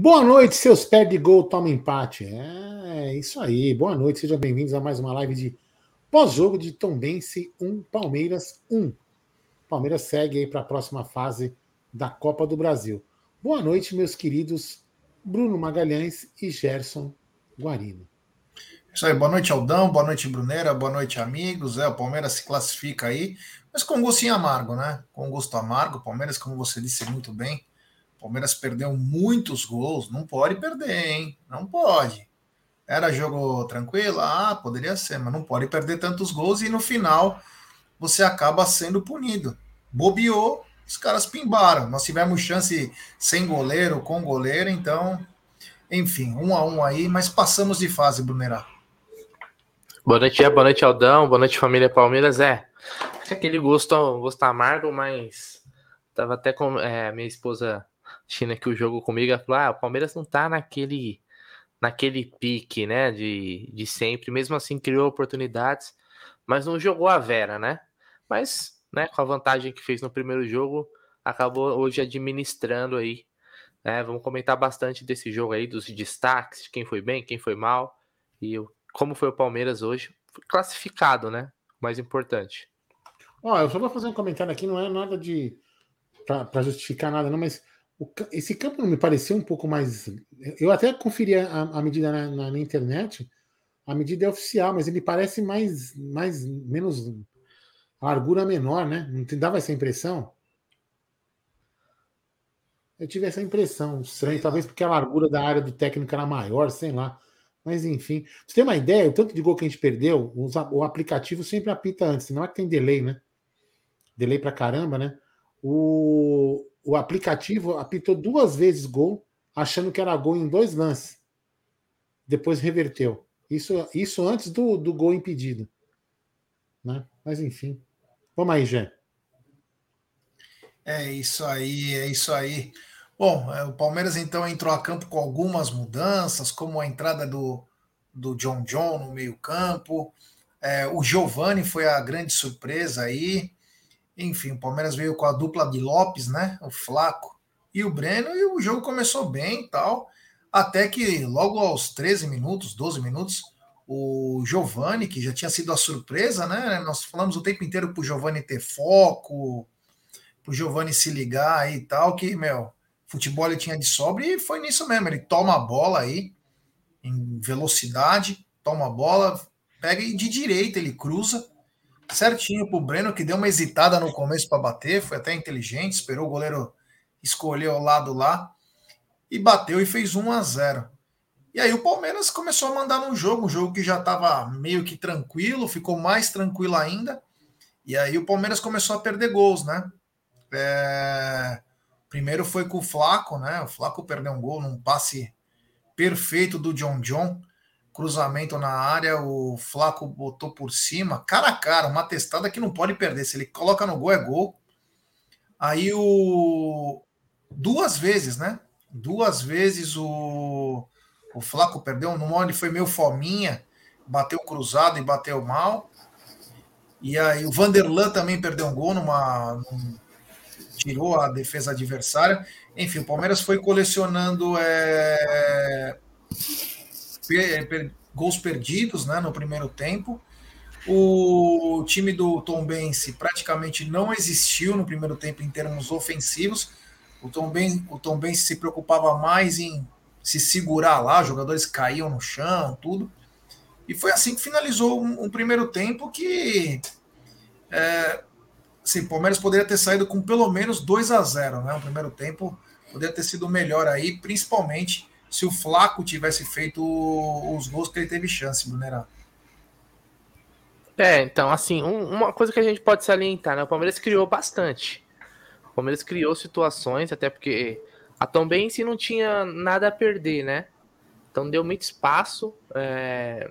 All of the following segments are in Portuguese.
Boa noite, seus pés de gol toma empate. É, isso aí. Boa noite, sejam bem-vindos a mais uma live de pós-jogo de Tombense 1, Palmeiras 1. Palmeiras segue aí para a próxima fase da Copa do Brasil. Boa noite, meus queridos Bruno Magalhães e Gerson Guarino. Isso aí, boa noite, Aldão, boa noite, Bruneira, boa noite, amigos. É, o Palmeiras se classifica aí, mas com um gostinho amargo, né? Com gosto amargo. Palmeiras, como você disse muito bem, Palmeiras perdeu muitos gols, não pode perder, hein? Não pode. Era jogo tranquilo? Ah, poderia ser, mas não pode perder tantos gols e no final você acaba sendo punido. Bobeou, os caras pimbaram. Nós tivemos chance sem goleiro, com goleiro, então, enfim, um a um aí, mas passamos de fase, Brunerá. Boa noite, boa noite, Aldão, boa noite, família Palmeiras. É, aquele gosto, gosto amargo, mas tava até com é, minha esposa China que o jogo comigo, ela falou: ah, o Palmeiras não tá naquele naquele pique, né, de, de sempre, mesmo assim criou oportunidades, mas não jogou a Vera, né? Mas, né, com a vantagem que fez no primeiro jogo, acabou hoje administrando aí. Né? Vamos comentar bastante desse jogo aí, dos destaques, quem foi bem, quem foi mal e como foi o Palmeiras hoje, classificado, né? Mais importante. Ó, eu só vou fazer um comentário aqui, não é nada de para justificar nada, não, mas esse campo me parecia um pouco mais. Eu até conferi a, a medida na, na, na, internet, a medida é oficial, mas ele parece mais, mais menos largura menor, né? Não te dava essa impressão? Eu tive essa impressão, estranho, talvez porque a largura da área do técnico era maior, sei lá. Mas enfim, você tem uma ideia, o tanto de gol que a gente perdeu, o aplicativo sempre apita antes, não é que tem delay, né? Delay pra caramba, né? O, o aplicativo apitou duas vezes gol, achando que era gol em dois lances. Depois reverteu. Isso, isso antes do, do gol impedido. Né? Mas enfim. Vamos aí, Jé. É isso aí, é isso aí. Bom, é, o Palmeiras então entrou a campo com algumas mudanças, como a entrada do, do John John no meio-campo. É, o Giovani foi a grande surpresa aí. Enfim, o Palmeiras veio com a dupla de Lopes, né? O Flaco e o Breno, e o jogo começou bem e tal. Até que logo aos 13 minutos, 12 minutos, o Giovani, que já tinha sido a surpresa, né? Nós falamos o tempo inteiro pro Giovani ter foco, pro Giovani se ligar e tal, que, meu, futebol ele tinha de sobra e foi nisso mesmo. Ele toma a bola aí em velocidade, toma a bola, pega e de direita ele cruza certinho pro Breno, que deu uma hesitada no começo para bater, foi até inteligente, esperou o goleiro escolher o lado lá e bateu e fez 1 a 0. E aí o Palmeiras começou a mandar no jogo, um jogo que já estava meio que tranquilo, ficou mais tranquilo ainda. E aí o Palmeiras começou a perder gols, né? É... Primeiro foi com o Flaco, né? O Flaco perdeu um gol num passe perfeito do John John cruzamento na área, o Flaco botou por cima, cara a cara, uma testada que não pode perder. Se ele coloca no gol, é gol. Aí o. Duas vezes, né? Duas vezes o, o Flaco perdeu. Numa ele foi meio fominha, bateu cruzado e bateu mal. E aí o Vanderlan também perdeu um gol numa. Num, tirou a defesa adversária. Enfim, o Palmeiras foi colecionando. É, per, gols perdidos né, no primeiro tempo. O time do Tom Bense praticamente não existiu no primeiro tempo em termos ofensivos. O Tom, ben, o Tom Bense se preocupava mais em se segurar lá, jogadores caíam no chão, tudo. E foi assim que finalizou um, um primeiro tempo que é, assim, o Palmeiras poderia ter saído com pelo menos 2 a 0 né? O primeiro tempo poderia ter sido melhor aí, principalmente se o Flaco tivesse feito os gols que ele teve chance, Brunerá. É, então, assim, um, uma coisa que a gente pode salientar, né? O Palmeiras criou bastante. O Palmeiras criou situações, até porque a Tom Bense não tinha nada a perder, né? Então deu muito espaço. É...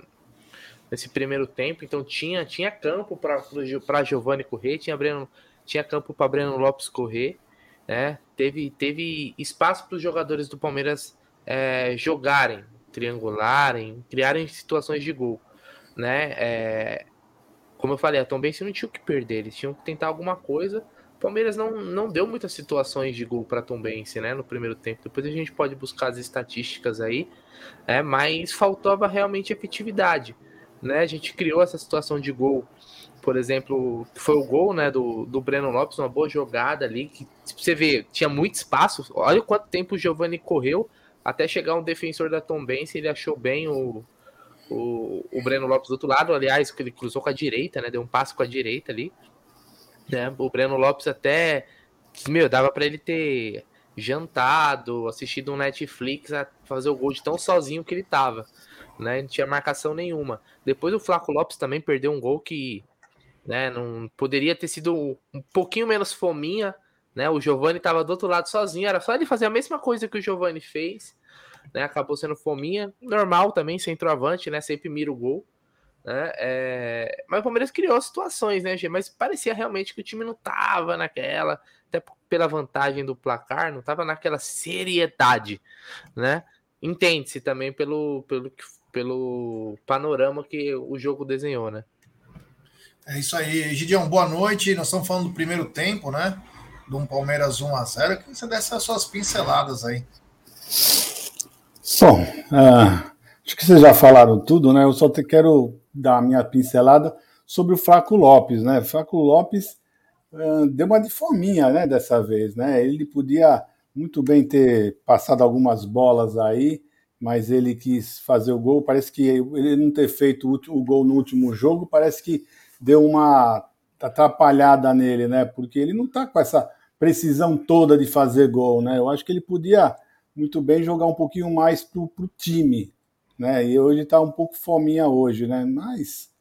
nesse primeiro tempo, então tinha, tinha campo para Giovanni correr, tinha, Breno, tinha campo para Breno Lopes correr, né? Teve, teve espaço para os jogadores do Palmeiras é, jogarem, triangularem, criarem situações de gol, né? É, como eu falei, a Tom Benz não tinha o que perder, eles tinham que tentar alguma coisa. O Palmeiras não, não deu muitas situações de gol para Tom Benz, né, no primeiro tempo. Depois a gente pode buscar as estatísticas aí, é, mas faltava realmente efetividade, né? A gente criou essa situação de gol, por exemplo, foi o gol, né, do, do Breno Lopes, uma boa jogada ali, que você vê, tinha muito espaço. Olha quanto tempo o Giovani correu até chegar um defensor da Tom Benz, ele achou bem o, o, o Breno Lopes do outro lado, aliás, que ele cruzou com a direita, né? Deu um passo com a direita ali. Né? O Breno Lopes até. Meu, dava para ele ter jantado, assistido um Netflix a fazer o gol de tão sozinho que ele tava. Né? Não tinha marcação nenhuma. Depois o Flaco Lopes também perdeu um gol que né, não poderia ter sido um pouquinho menos fominha. Né? O Giovani estava do outro lado sozinho, era só ele fazer a mesma coisa que o Giovani fez né? Acabou sendo fominha, normal também, centroavante, né? Sempre mira o gol. Né? É... Mas o Palmeiras criou situações, né, G? Mas parecia realmente que o time não tava naquela, até pela vantagem do placar, não tava naquela seriedade, né? Entende-se também pelo, pelo, pelo panorama que o jogo desenhou, né? É isso aí, Gideon, boa noite. Nós estamos falando do primeiro tempo, né? De um Palmeiras 1 a 0 Que você desse as suas pinceladas aí. Bom, uh, acho que vocês já falaram tudo, né? Eu só te quero dar a minha pincelada sobre o Flaco Lopes, né? Flaco Lopes uh, deu uma de fominha, né? Dessa vez, né? Ele podia muito bem ter passado algumas bolas aí, mas ele quis fazer o gol. Parece que ele não ter feito o, gol no último jogo, parece que deu uma atrapalhada nele, né? Porque ele não tá com essa precisão toda de fazer gol, né? Eu acho que ele podia muito bem jogar um pouquinho mais pro, pro time, né? E hoje está um pouco fominha hoje, né? Mas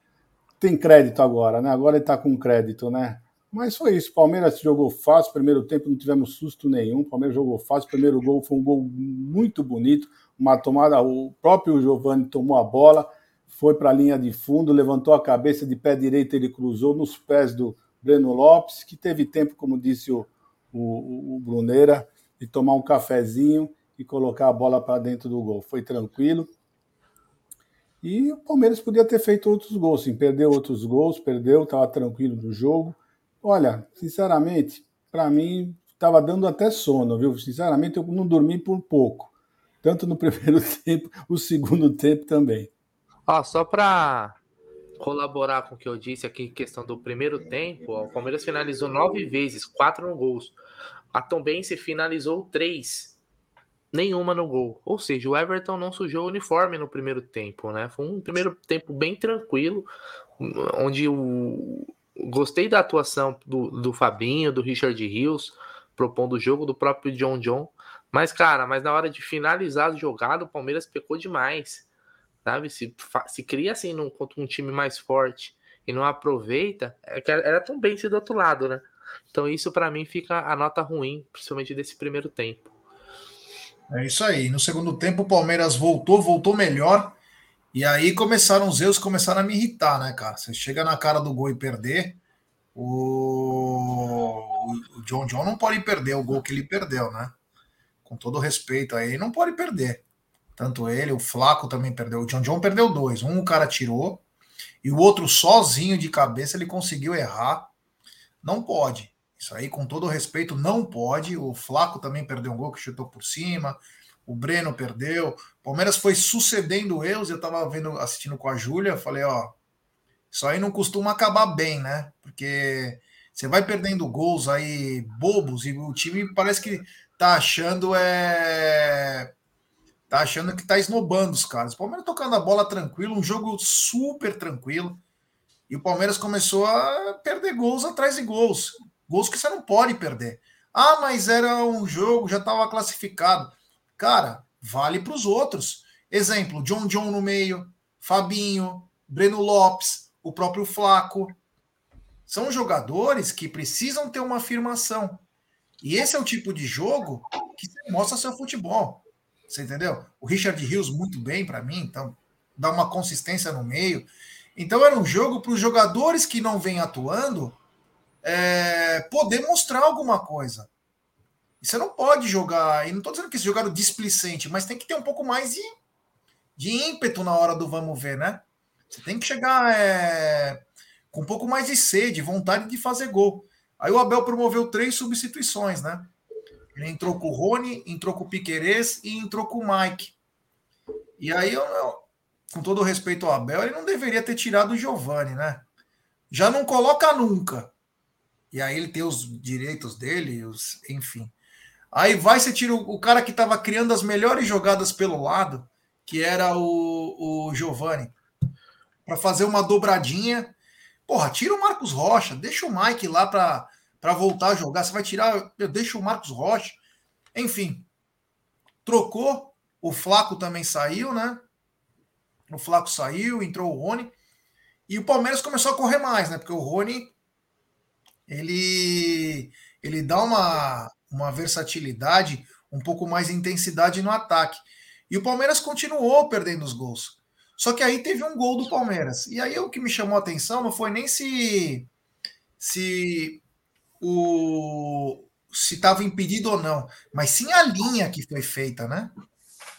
tem crédito agora, né? Agora ele está com crédito, né? Mas foi isso. Palmeiras jogou fácil. Primeiro tempo não tivemos susto nenhum. Palmeiras jogou fácil. Primeiro gol foi um gol muito bonito. Uma tomada. O próprio Giovani tomou a bola, foi para a linha de fundo, levantou a cabeça de pé direito. Ele cruzou nos pés do Breno Lopes, que teve tempo, como disse o, o, o Bruneira, de tomar um cafezinho e colocar a bola para dentro do gol. Foi tranquilo. E o Palmeiras podia ter feito outros gols, sim. Perdeu outros gols, perdeu, estava tranquilo no jogo. Olha, sinceramente, para mim estava dando até sono, viu? Sinceramente, eu não dormi por pouco. Tanto no primeiro tempo, o segundo tempo também. Ó, só para colaborar com o que eu disse aqui em questão do primeiro tempo, ó, o Palmeiras finalizou nove vezes, quatro no gols. A Tombense finalizou três nenhuma no gol. Ou seja, o Everton não sujou o uniforme no primeiro tempo, né? Foi um primeiro tempo bem tranquilo, onde o gostei da atuação do, do Fabinho, do Richard Rios, propondo o jogo do próprio John John. Mas, cara, mas na hora de finalizar a jogada, o Palmeiras pecou demais. Sabe? Se, se cria assim num, contra um time mais forte e não aproveita, é era tão bem se do outro lado, né? Então isso para mim fica a nota ruim, principalmente desse primeiro tempo. É isso aí. No segundo tempo, o Palmeiras voltou, voltou melhor. E aí começaram os erros, começaram a me irritar, né, cara? Você chega na cara do gol e perder. O, o John John não pode perder o gol que ele perdeu, né? Com todo respeito aí, não pode perder. Tanto ele, o Flaco também perdeu. O John John perdeu dois. Um o cara tirou e o outro sozinho de cabeça ele conseguiu errar. Não pode. Isso aí, com todo respeito, não pode. O Flaco também perdeu um gol que chutou por cima. O Breno perdeu. O Palmeiras foi sucedendo erros. Eu estava vendo, assistindo com a Júlia. Falei, ó, isso aí não costuma acabar bem, né? Porque você vai perdendo gols aí bobos e o time parece que tá achando é tá achando que tá esnobando os caras. O Palmeiras tocando a bola tranquilo, um jogo super tranquilo. E o Palmeiras começou a perder gols atrás de gols. Gols que você não pode perder. Ah, mas era um jogo, já estava classificado. Cara, vale para os outros. Exemplo: John John no meio, Fabinho, Breno Lopes, o próprio Flaco. São jogadores que precisam ter uma afirmação. E esse é o tipo de jogo que mostra seu futebol. Você entendeu? O Richard Rios muito bem para mim, então dá uma consistência no meio. Então era um jogo para os jogadores que não vêm atuando é, poder mostrar alguma coisa. E você não pode jogar, e não estou dizendo que esse jogaram displicente, mas tem que ter um pouco mais de, de ímpeto na hora do vamos ver, né? Você tem que chegar é, com um pouco mais de sede, vontade de fazer gol. Aí o Abel promoveu três substituições, né? Ele entrou com o Rony, entrou com o Piquerez e entrou com o Mike. E aí, eu, com todo respeito ao Abel, ele não deveria ter tirado o Giovani, né? Já não coloca nunca. E aí ele tem os direitos dele, os, enfim. Aí vai, você tira o, o cara que estava criando as melhores jogadas pelo lado, que era o, o Giovani, para fazer uma dobradinha. Porra, tira o Marcos Rocha, deixa o Mike lá para voltar a jogar. Você vai tirar, deixa o Marcos Rocha. Enfim, trocou. O Flaco também saiu, né? O Flaco saiu, entrou o Rony. E o Palmeiras começou a correr mais, né? Porque o Rony ele, ele dá uma, uma versatilidade, um pouco mais de intensidade no ataque. E o Palmeiras continuou perdendo os gols. Só que aí teve um gol do Palmeiras. E aí o que me chamou a atenção não foi nem se se o se estava impedido ou não, mas sim a linha que foi feita, né?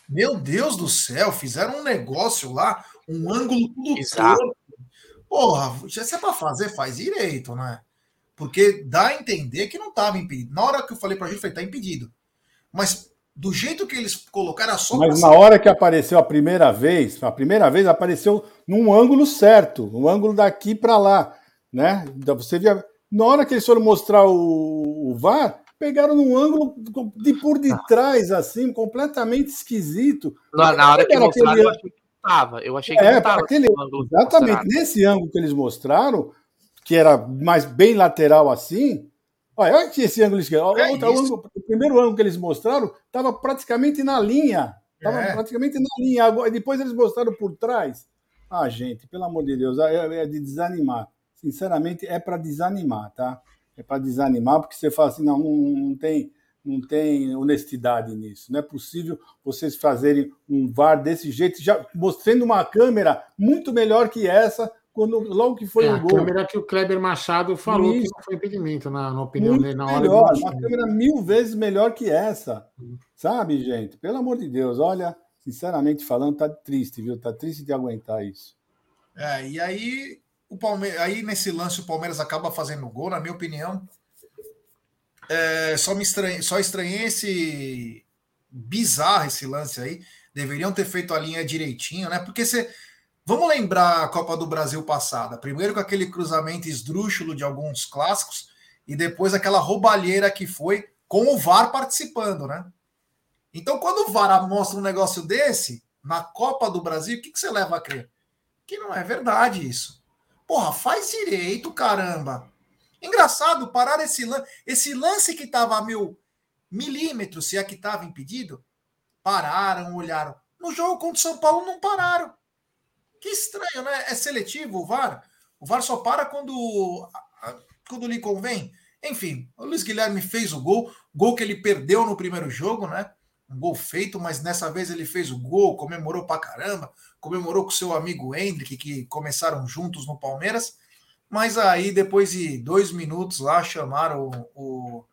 Meu Deus do céu, fizeram um negócio lá, um ângulo tudo Exato. Porra, se é para fazer, faz direito, né? Porque dá a entender que não estava impedido. Na hora que eu falei para a gente, falei, tá impedido. Mas do jeito que eles colocaram a só. Mas na hora que apareceu a primeira vez, a primeira vez apareceu num ângulo certo, um ângulo daqui para lá, né? Então você via. Na hora que eles foram mostrar o, o VAR, pegaram num ângulo de por detrás, assim, completamente esquisito. Na, na hora que mostraram, aquele... eu achei que estava. Eu achei que é, não Aquele... Exatamente. Nesse ângulo que eles mostraram, que era mais bem lateral assim. Olha, olha esse ângulo esquerdo. É ângulo, o primeiro ângulo que eles mostraram estava praticamente na linha. Estava é. praticamente na linha. Agora, depois eles mostraram por trás. Ah, gente, pelo amor de Deus, é, é de desanimar. Sinceramente, é para desanimar, tá? É para desanimar, porque você fala assim, não, não, não, tem, não tem honestidade nisso. Não é possível vocês fazerem um VAR desse jeito, já mostrando uma câmera muito melhor que essa, quando, logo que foi é, o gol. A câmera que o Kleber Machado falou Isso. que não foi impedimento, na, na opinião Muito dele, na hora melhor, Uma câmera mil vezes melhor que essa. Sabe, gente? Pelo amor de Deus, olha, sinceramente falando, tá triste, viu? Tá triste de aguentar isso. É, e aí, o Palmeiras, aí nesse lance o Palmeiras acaba fazendo o gol, na minha opinião. É, só me estranhei, só estranhei esse bizarro esse lance aí. Deveriam ter feito a linha direitinho, né? Porque você Vamos lembrar a Copa do Brasil passada. Primeiro com aquele cruzamento esdrúxulo de alguns clássicos e depois aquela roubalheira que foi com o VAR participando, né? Então, quando o VAR mostra um negócio desse na Copa do Brasil, o que, que você leva a crer? Que não é verdade isso. Porra, faz direito, caramba. Engraçado, parar esse lance. Esse lance que estava a mil milímetros, se é que estava impedido, pararam, olharam. No jogo contra o São Paulo não pararam. Que estranho, né? É seletivo o VAR. O VAR só para quando, quando lhe convém. Enfim, o Luiz Guilherme fez o gol, gol que ele perdeu no primeiro jogo, né? Um gol feito, mas nessa vez ele fez o gol, comemorou pra caramba, comemorou com seu amigo Hendrick, que começaram juntos no Palmeiras. Mas aí, depois de dois minutos lá, chamaram o, o,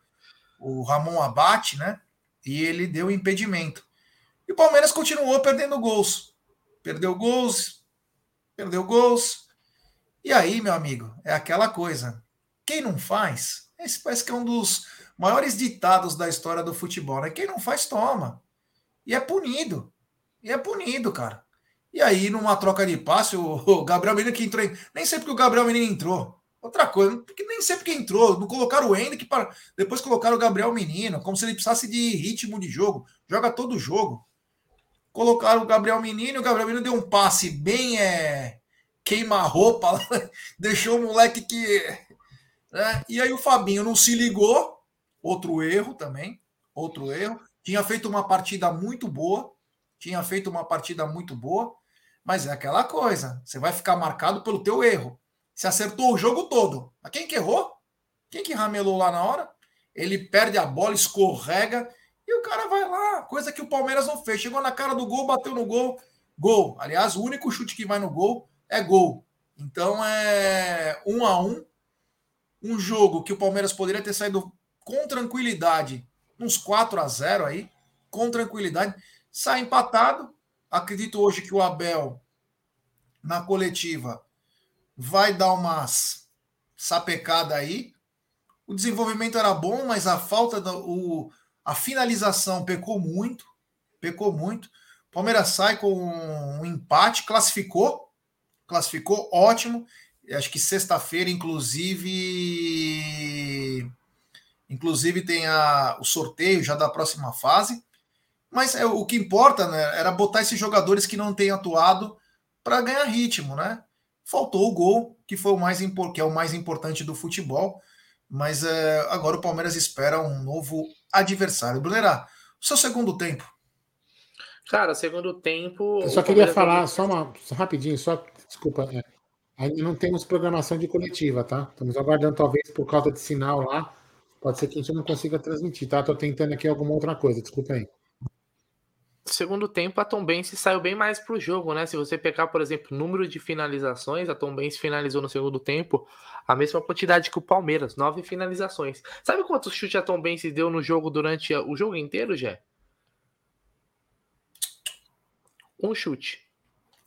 o Ramon Abate, né? E ele deu impedimento. E o Palmeiras continuou perdendo gols. Perdeu gols, perdeu gols. E aí, meu amigo, é aquela coisa. Quem não faz, esse parece que é um dos maiores ditados da história do futebol, né? Quem não faz, toma. E é punido. E é punido, cara. E aí, numa troca de passe, o Gabriel Menino que entrou. Em... Nem sei porque o Gabriel Menino entrou. Outra coisa, porque nem sei porque entrou. Não colocaram o Henrique para. Depois colocaram o Gabriel Menino, como se ele precisasse de ritmo de jogo. Joga todo jogo. Colocaram o Gabriel Menino, o Gabriel Menino deu um passe bem é, queima-roupa, deixou o moleque que. Né? E aí o Fabinho não se ligou, outro erro também, outro erro. Tinha feito uma partida muito boa, tinha feito uma partida muito boa, mas é aquela coisa, você vai ficar marcado pelo teu erro. Você acertou o jogo todo. Mas quem que errou? Quem que ramelou lá na hora? Ele perde a bola, escorrega e o cara vai lá, coisa que o Palmeiras não fez. Chegou na cara do gol, bateu no gol, gol. Aliás, o único chute que vai no gol é gol. Então é um a um, um jogo que o Palmeiras poderia ter saído com tranquilidade, uns 4 a 0 aí, com tranquilidade, sai empatado. Acredito hoje que o Abel na coletiva vai dar umas sapecada aí. O desenvolvimento era bom, mas a falta da o, a finalização pecou muito, pecou muito. Palmeiras sai com um empate, classificou, classificou, ótimo. Acho que sexta-feira, inclusive, inclusive tem a, o sorteio já da próxima fase. Mas é, o que importa né, era botar esses jogadores que não têm atuado para ganhar ritmo, né? Faltou o gol, que foi o mais que é o mais importante do futebol. Mas é, agora o Palmeiras espera um novo adversário. Brunera, o seu segundo tempo. Cara, segundo tempo. Eu só queria falar, só uma só rapidinho, só desculpa. É, ainda não temos programação de coletiva, tá? Estamos aguardando, talvez, por causa de sinal lá. Pode ser que a gente não consiga transmitir, tá? Tô tentando aqui alguma outra coisa, desculpa aí. Segundo tempo, a Tom Benz saiu bem mais pro jogo, né? Se você pegar, por exemplo, número de finalizações, a Tom Benz finalizou no segundo tempo a mesma quantidade que o Palmeiras, nove finalizações. Sabe quantos chutes a Tom Benz deu no jogo durante o jogo inteiro, Jé? Um chute.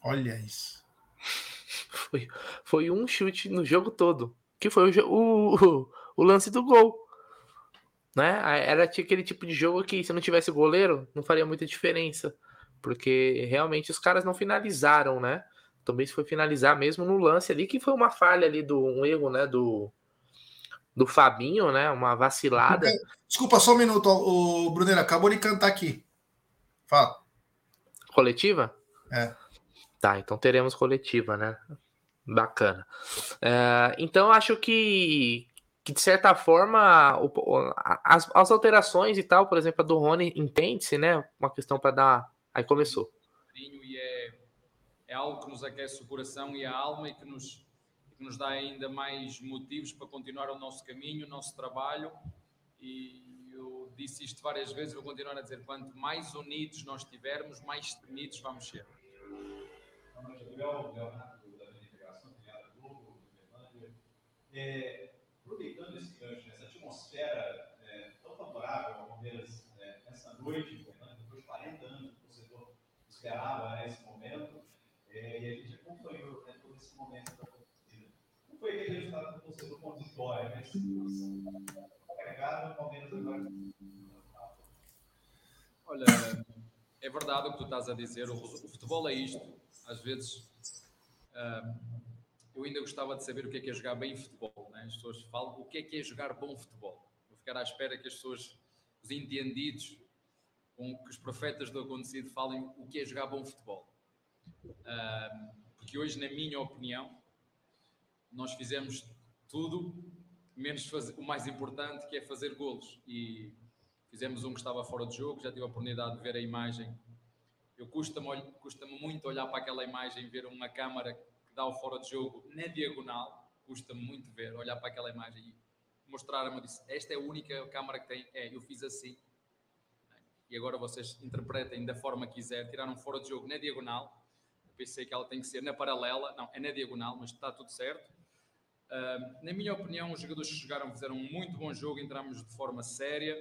Olha isso. Foi, foi um chute no jogo todo. Que foi o, o, o lance do gol. Né? Era aquele tipo de jogo que, se não tivesse goleiro, não faria muita diferença. Porque realmente os caras não finalizaram, né? Também se foi finalizar mesmo no lance ali, que foi uma falha ali do um erro, né? Do, do Fabinho, né? Uma vacilada. Desculpa, só um minuto, o Brunner acabou de cantar aqui. Fala. Coletiva? É. Tá, então teremos coletiva, né? Bacana. É, então acho que, que de certa forma o, as, as, alterações e tal, por exemplo, a do Rony entende-se, né? Uma questão para dar. Aí começou. E é, algo que nos aquece o coração e a alma e que nos, que nos dá ainda mais motivos para continuar o nosso caminho, o nosso trabalho. E eu disse isto várias vezes, vou continuar a dizer: quanto mais unidos nós estivermos, mais unidos vamos ser. É, aproveitando esse gancho, essa atmosfera é, tão favorável ao Palmeiras é, essa noite Fernando, depois de 40 anos, o torcedor esperava né, esse momento, é, e a gente acompanhou né, todo esse momento da torcida. Não foi aquele resultado do torcedor com vitória, mas carregado, o Palmeiras agora. Olha, é verdade o que tu estás a dizer, o, futebol é isto. Às vezes, uh, eu ainda gostava de saber o que é que é jogar bem futebol. Né? As pessoas falam o que é que é jogar bom futebol. Vou ficar à espera que as pessoas, os entendidos, com que os profetas do acontecido falem o que é jogar bom futebol. Porque hoje, na minha opinião, nós fizemos tudo, menos fazer, o mais importante, que é fazer golos. E fizemos um que estava fora de jogo, já tive a oportunidade de ver a imagem. Eu custa-me custa muito olhar para aquela imagem, ver uma câmara que dá o fora de jogo na diagonal, custa-me muito ver, olhar para aquela imagem e mostrar-me, disse, esta é a única câmara que tem, é, eu fiz assim, e agora vocês interpretem da forma que quiser, tiraram fora de jogo na diagonal, pensei que ela tem que ser na paralela, não, é na diagonal, mas está tudo certo. Uh, na minha opinião, os jogadores que jogaram fizeram um muito bom jogo, entramos de forma séria,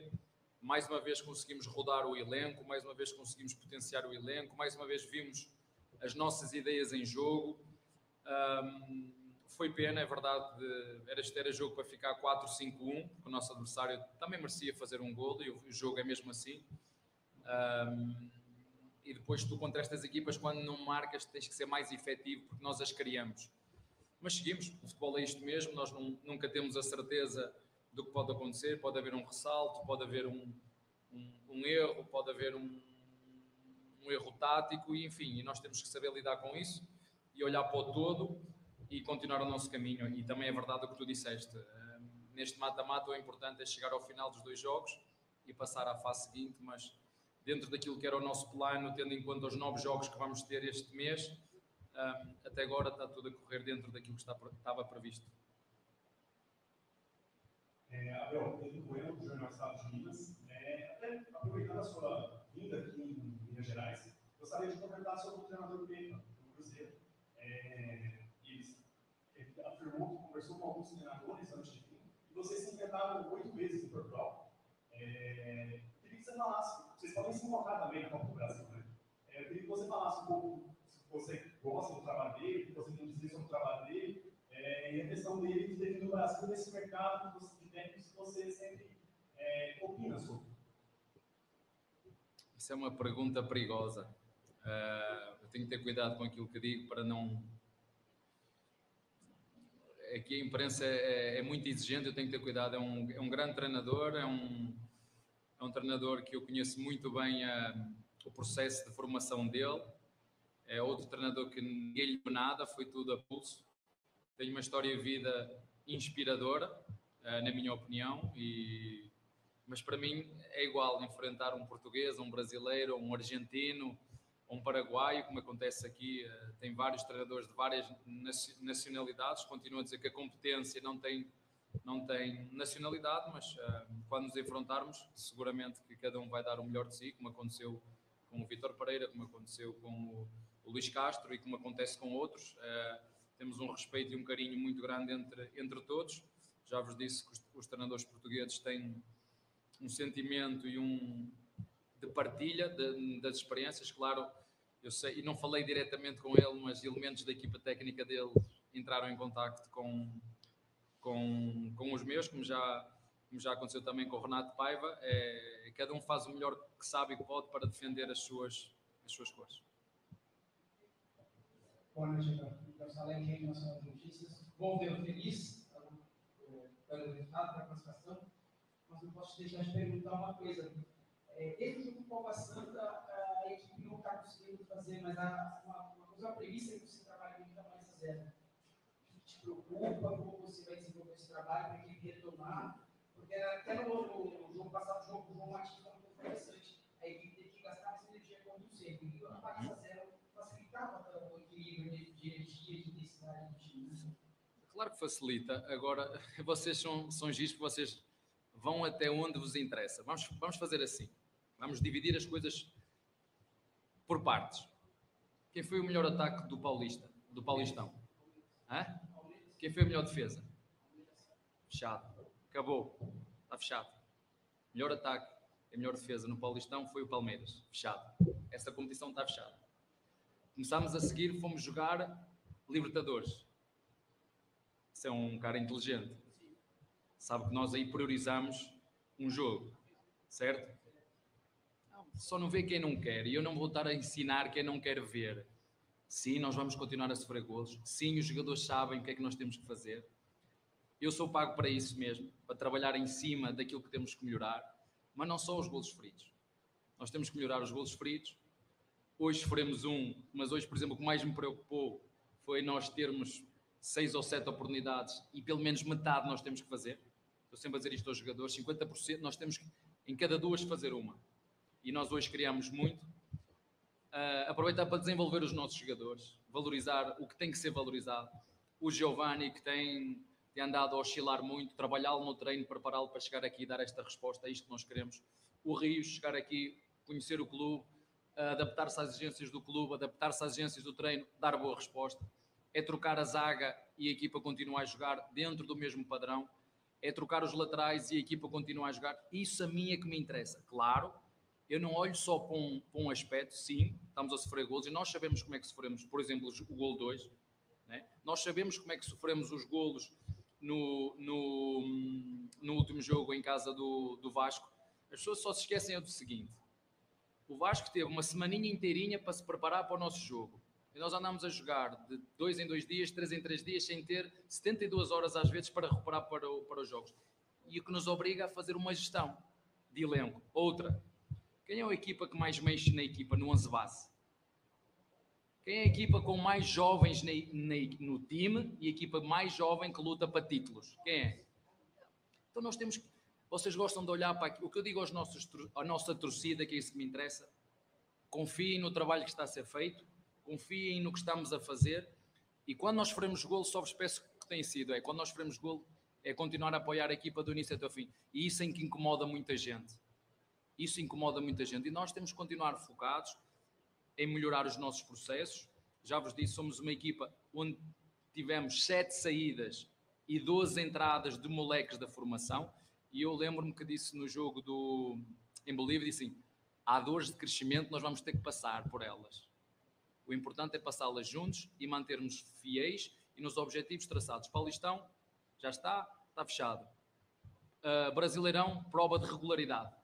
mais uma vez conseguimos rodar o elenco, mais uma vez conseguimos potenciar o elenco, mais uma vez vimos as nossas ideias em jogo. Um, foi pena, é verdade, era este era jogo para ficar 4-5-1, porque o nosso adversário também merecia fazer um gol e o jogo é mesmo assim. Um, e depois tu contra estas equipas, quando não marcas, tens que ser mais efetivo, porque nós as criamos. Mas seguimos, o futebol é isto mesmo, nós não, nunca temos a certeza do que pode acontecer. Pode haver um ressalto, pode haver um, um, um erro, pode haver um, um, erro tático, e enfim, e nós temos que saber lidar com isso e olhar para o todo e continuar o nosso caminho. E também é verdade o que tu disseste. Neste mata-mata, o importante é chegar ao final dos dois jogos e passar à fase seguinte, mas dentro daquilo que era o nosso plano, tendo em conta os novos jogos que vamos ter este mês, até agora está tudo a correr dentro daquilo que estava previsto. É, Abel, Pedro Bueno, do Jornal Estado de Minas. É, até aproveitando a sua vinda aqui em Minas Gerais, gostaria de comentar sobre o treinador Pepa, do Cruzeiro. É, conversou com alguns treinadores antes de vir, e vocês se enfrentaram oito vezes em Portugal. É, queria que você falasse, vocês podem se encontrar também na Copa do Brasil, né? É, eu queria que você falasse um pouco se você gosta do trabalho dele, que você a dizer sobre o trabalho dele, é, e a questão dele de defender o Brasil nesse mercado de técnicos que você sempre é, opina sobre. Isso é uma pergunta perigosa. Uh, eu tenho que ter cuidado com aquilo que digo para não. Aqui a imprensa é, é, muito exigente, eu tenho que ter cuidado. É um, é um grande treinador, é um, é um treinador que eu conheço muito bem uh, o processo de formação dele. É outro treinador que ninguém lhe deu nada, foi tudo a pulso. Tem uma história de vida inspiradora, uh, na minha opinião, e mas para mim é igual enfrentar um português, um brasileiro, um argentino, um paraguaio, como acontece aqui, eh, tem vários treinadores de várias nacionalidades, continuo a dizer que a competência não tem, não tem nacionalidade, mas uh, quando nos enfrentarmos, seguramente que cada um vai dar o melhor de si, como aconteceu com o Vitor Pereira, como aconteceu com o, o Luís Castro e como acontece com outros. Uh, temos um respeito e um carinho muito grande entre, entre todos. Já vos disse que os, os treinadores portugueses têm um sentimento e um de partilha de, das experiências, claro, eu sei, e não falei diretamente com ele, mas elementos da equipa técnica dele entraram em contacto com, com, com os meus, como já, como já aconteceu também com o Renato Paiva. É, cada um faz o melhor que sabe e que pode para defender as suas, as suas cores. Boa noite, Então, Salem, Rede Nacional de Notícias. Bom ver feliz pelo resultado da classificação mas eu posso deixar de perguntar uma coisa. É, esse jogo com Copa Santa, a equipe não está conseguindo fazer, mas a, uma, uma coisa prevista é que você trabalha muito a mais a zero. Preocupa como você vai desenvolver esse trabalho para equipe retomar? Porque até no, no, jogo passado, o jogo, o João Martins foi muito interessante. A equipe teve que gastar mais energia como sempre. E a mais a zero facilitava o equilíbrio de, de energia, de intensidade do time. Claro que facilita. Agora, vocês são, são giros que vocês vão até onde vos interessa. Vamos, vamos fazer assim. Vamos dividir as coisas por partes. Quem foi o melhor ataque do Paulista? Do Paulistão? Hã? Quem foi a melhor defesa? Fechado. Acabou. Está fechado. Melhor ataque e melhor defesa no Paulistão foi o Palmeiras. Fechado. Essa competição está fechada. Começámos a seguir, fomos jogar Libertadores. Isso é um cara inteligente sabe que nós aí priorizamos um jogo, certo? Só não vê quem não quer e eu não vou estar a ensinar quem não quer ver. Sim, nós vamos continuar a sofrer golos. Sim, os jogadores sabem o que é que nós temos que fazer. Eu sou pago para isso mesmo, para trabalhar em cima daquilo que temos que melhorar, mas não só os golos feridos. Nós temos que melhorar os golos feridos. Hoje sofremos um, mas hoje, por exemplo, o que mais me preocupou foi nós termos seis ou sete oportunidades e pelo menos metade nós temos que fazer. Estou sempre a dizer isto aos jogadores: 50% nós temos que, em cada duas, fazer uma. E nós hoje criamos muito. Uh, aproveitar para desenvolver os nossos jogadores, valorizar o que tem que ser valorizado. O Giovanni, que tem, tem andado a oscilar muito, trabalhá-lo no treino, prepará-lo para chegar aqui e dar esta resposta, é isto que nós queremos. O Rios, chegar aqui, conhecer o clube, adaptar-se às exigências do clube, adaptar-se às exigências do treino, dar boa resposta. É trocar a zaga e a equipa continuar a jogar dentro do mesmo padrão é trocar os laterais e a equipa continuar a jogar. Isso a mim é que me interessa. Claro, eu não olho só para um, para um aspecto, sim, estamos a sofrer golos e nós sabemos como é que sofremos, por exemplo, o gol 2. Né? Nós sabemos como é que sofremos os golos no, no, no último jogo em casa do, do Vasco. As pessoas só se esquecem do seguinte: o Vasco teve uma semaninha inteirinha para se preparar para o nosso jogo. E nós andamos a jogar de dois em dois dias, três em três dias, sem ter 72 horas às vezes para recuperar para, o, para os jogos. E o que nos obriga a fazer uma gestão de elenco. Outra, quem é a equipa que mais mexe na equipa no 11 base? Quem é a equipa com mais jovens na, na, no time e a equipa mais jovem que luta para títulos? Quem é? Então nós temos que. Vocês gostam de olhar para aqui. O que eu digo aos nossos, à nossa torcida, que é isso que me interessa, confiem no trabalho que está a ser feito confiem no que estamos a fazer e quando nós faremos gol, só vos peço que tem sido, é quando nós faremos gol, é continuar a apoiar a equipa do início até o fim. E isso é em que incomoda muita gente. Isso incomoda muita gente. E nós temos que continuar focados em melhorar os nossos processos. Já vos disse, somos uma equipa onde tivemos sete saídas e 12 entradas de moleques da formação. E eu lembro-me que disse no jogo do em Bolívia, disse assim, há dores de crescimento, nós vamos ter que passar por elas. O importante é passá-las juntos e mantermos fiéis e nos objetivos traçados. Paulistão, já está, está fechado. Uh, Brasileirão, prova de regularidade.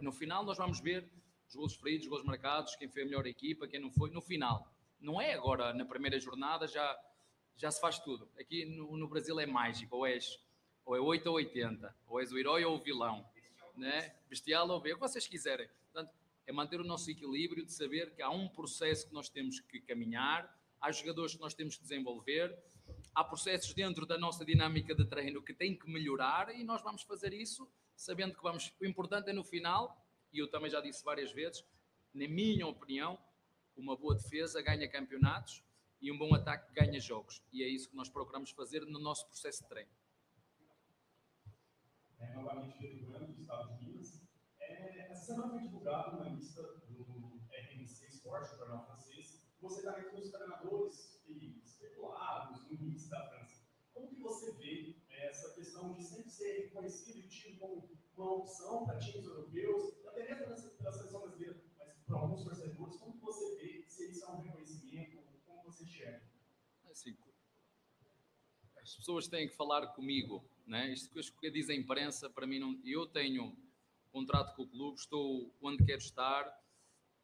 No final, nós vamos ver os gols feridos, os gols marcados, quem foi a melhor equipa, quem não foi. No final, não é agora na primeira jornada, já, já se faz tudo. Aqui no, no Brasil é mágico, ou és ou é 8 ou 80, ou és o herói ou o vilão, né? bestial ou o que vocês quiserem. Portanto, é manter o nosso equilíbrio de saber que há um processo que nós temos que caminhar, há jogadores que nós temos que desenvolver, há processos dentro da nossa dinâmica de treino que tem que melhorar e nós vamos fazer isso sabendo que vamos. O importante é no final, e eu também já disse várias vezes, na minha opinião, uma boa defesa ganha campeonatos e um bom ataque ganha jogos. E é isso que nós procuramos fazer no nosso processo de treino. É, novamente, Pedro Branco, do Estado de Minas. É, essa semana foi divulgada uma lista do RMC Sport, o jornal francês. Você está entre os treinadores especulados no início da França. Como que você vê é, essa de sempre ser reconhecido e tido como uma opção para times europeus, até mesmo pela seleção brasileira, mas para alguns torcedores, como você vê se isso é um reconhecimento, como você enxerga? Assim, as pessoas têm que falar comigo, né? Isto que diz a imprensa, para mim, não, eu tenho contrato com o clube, estou onde quero estar,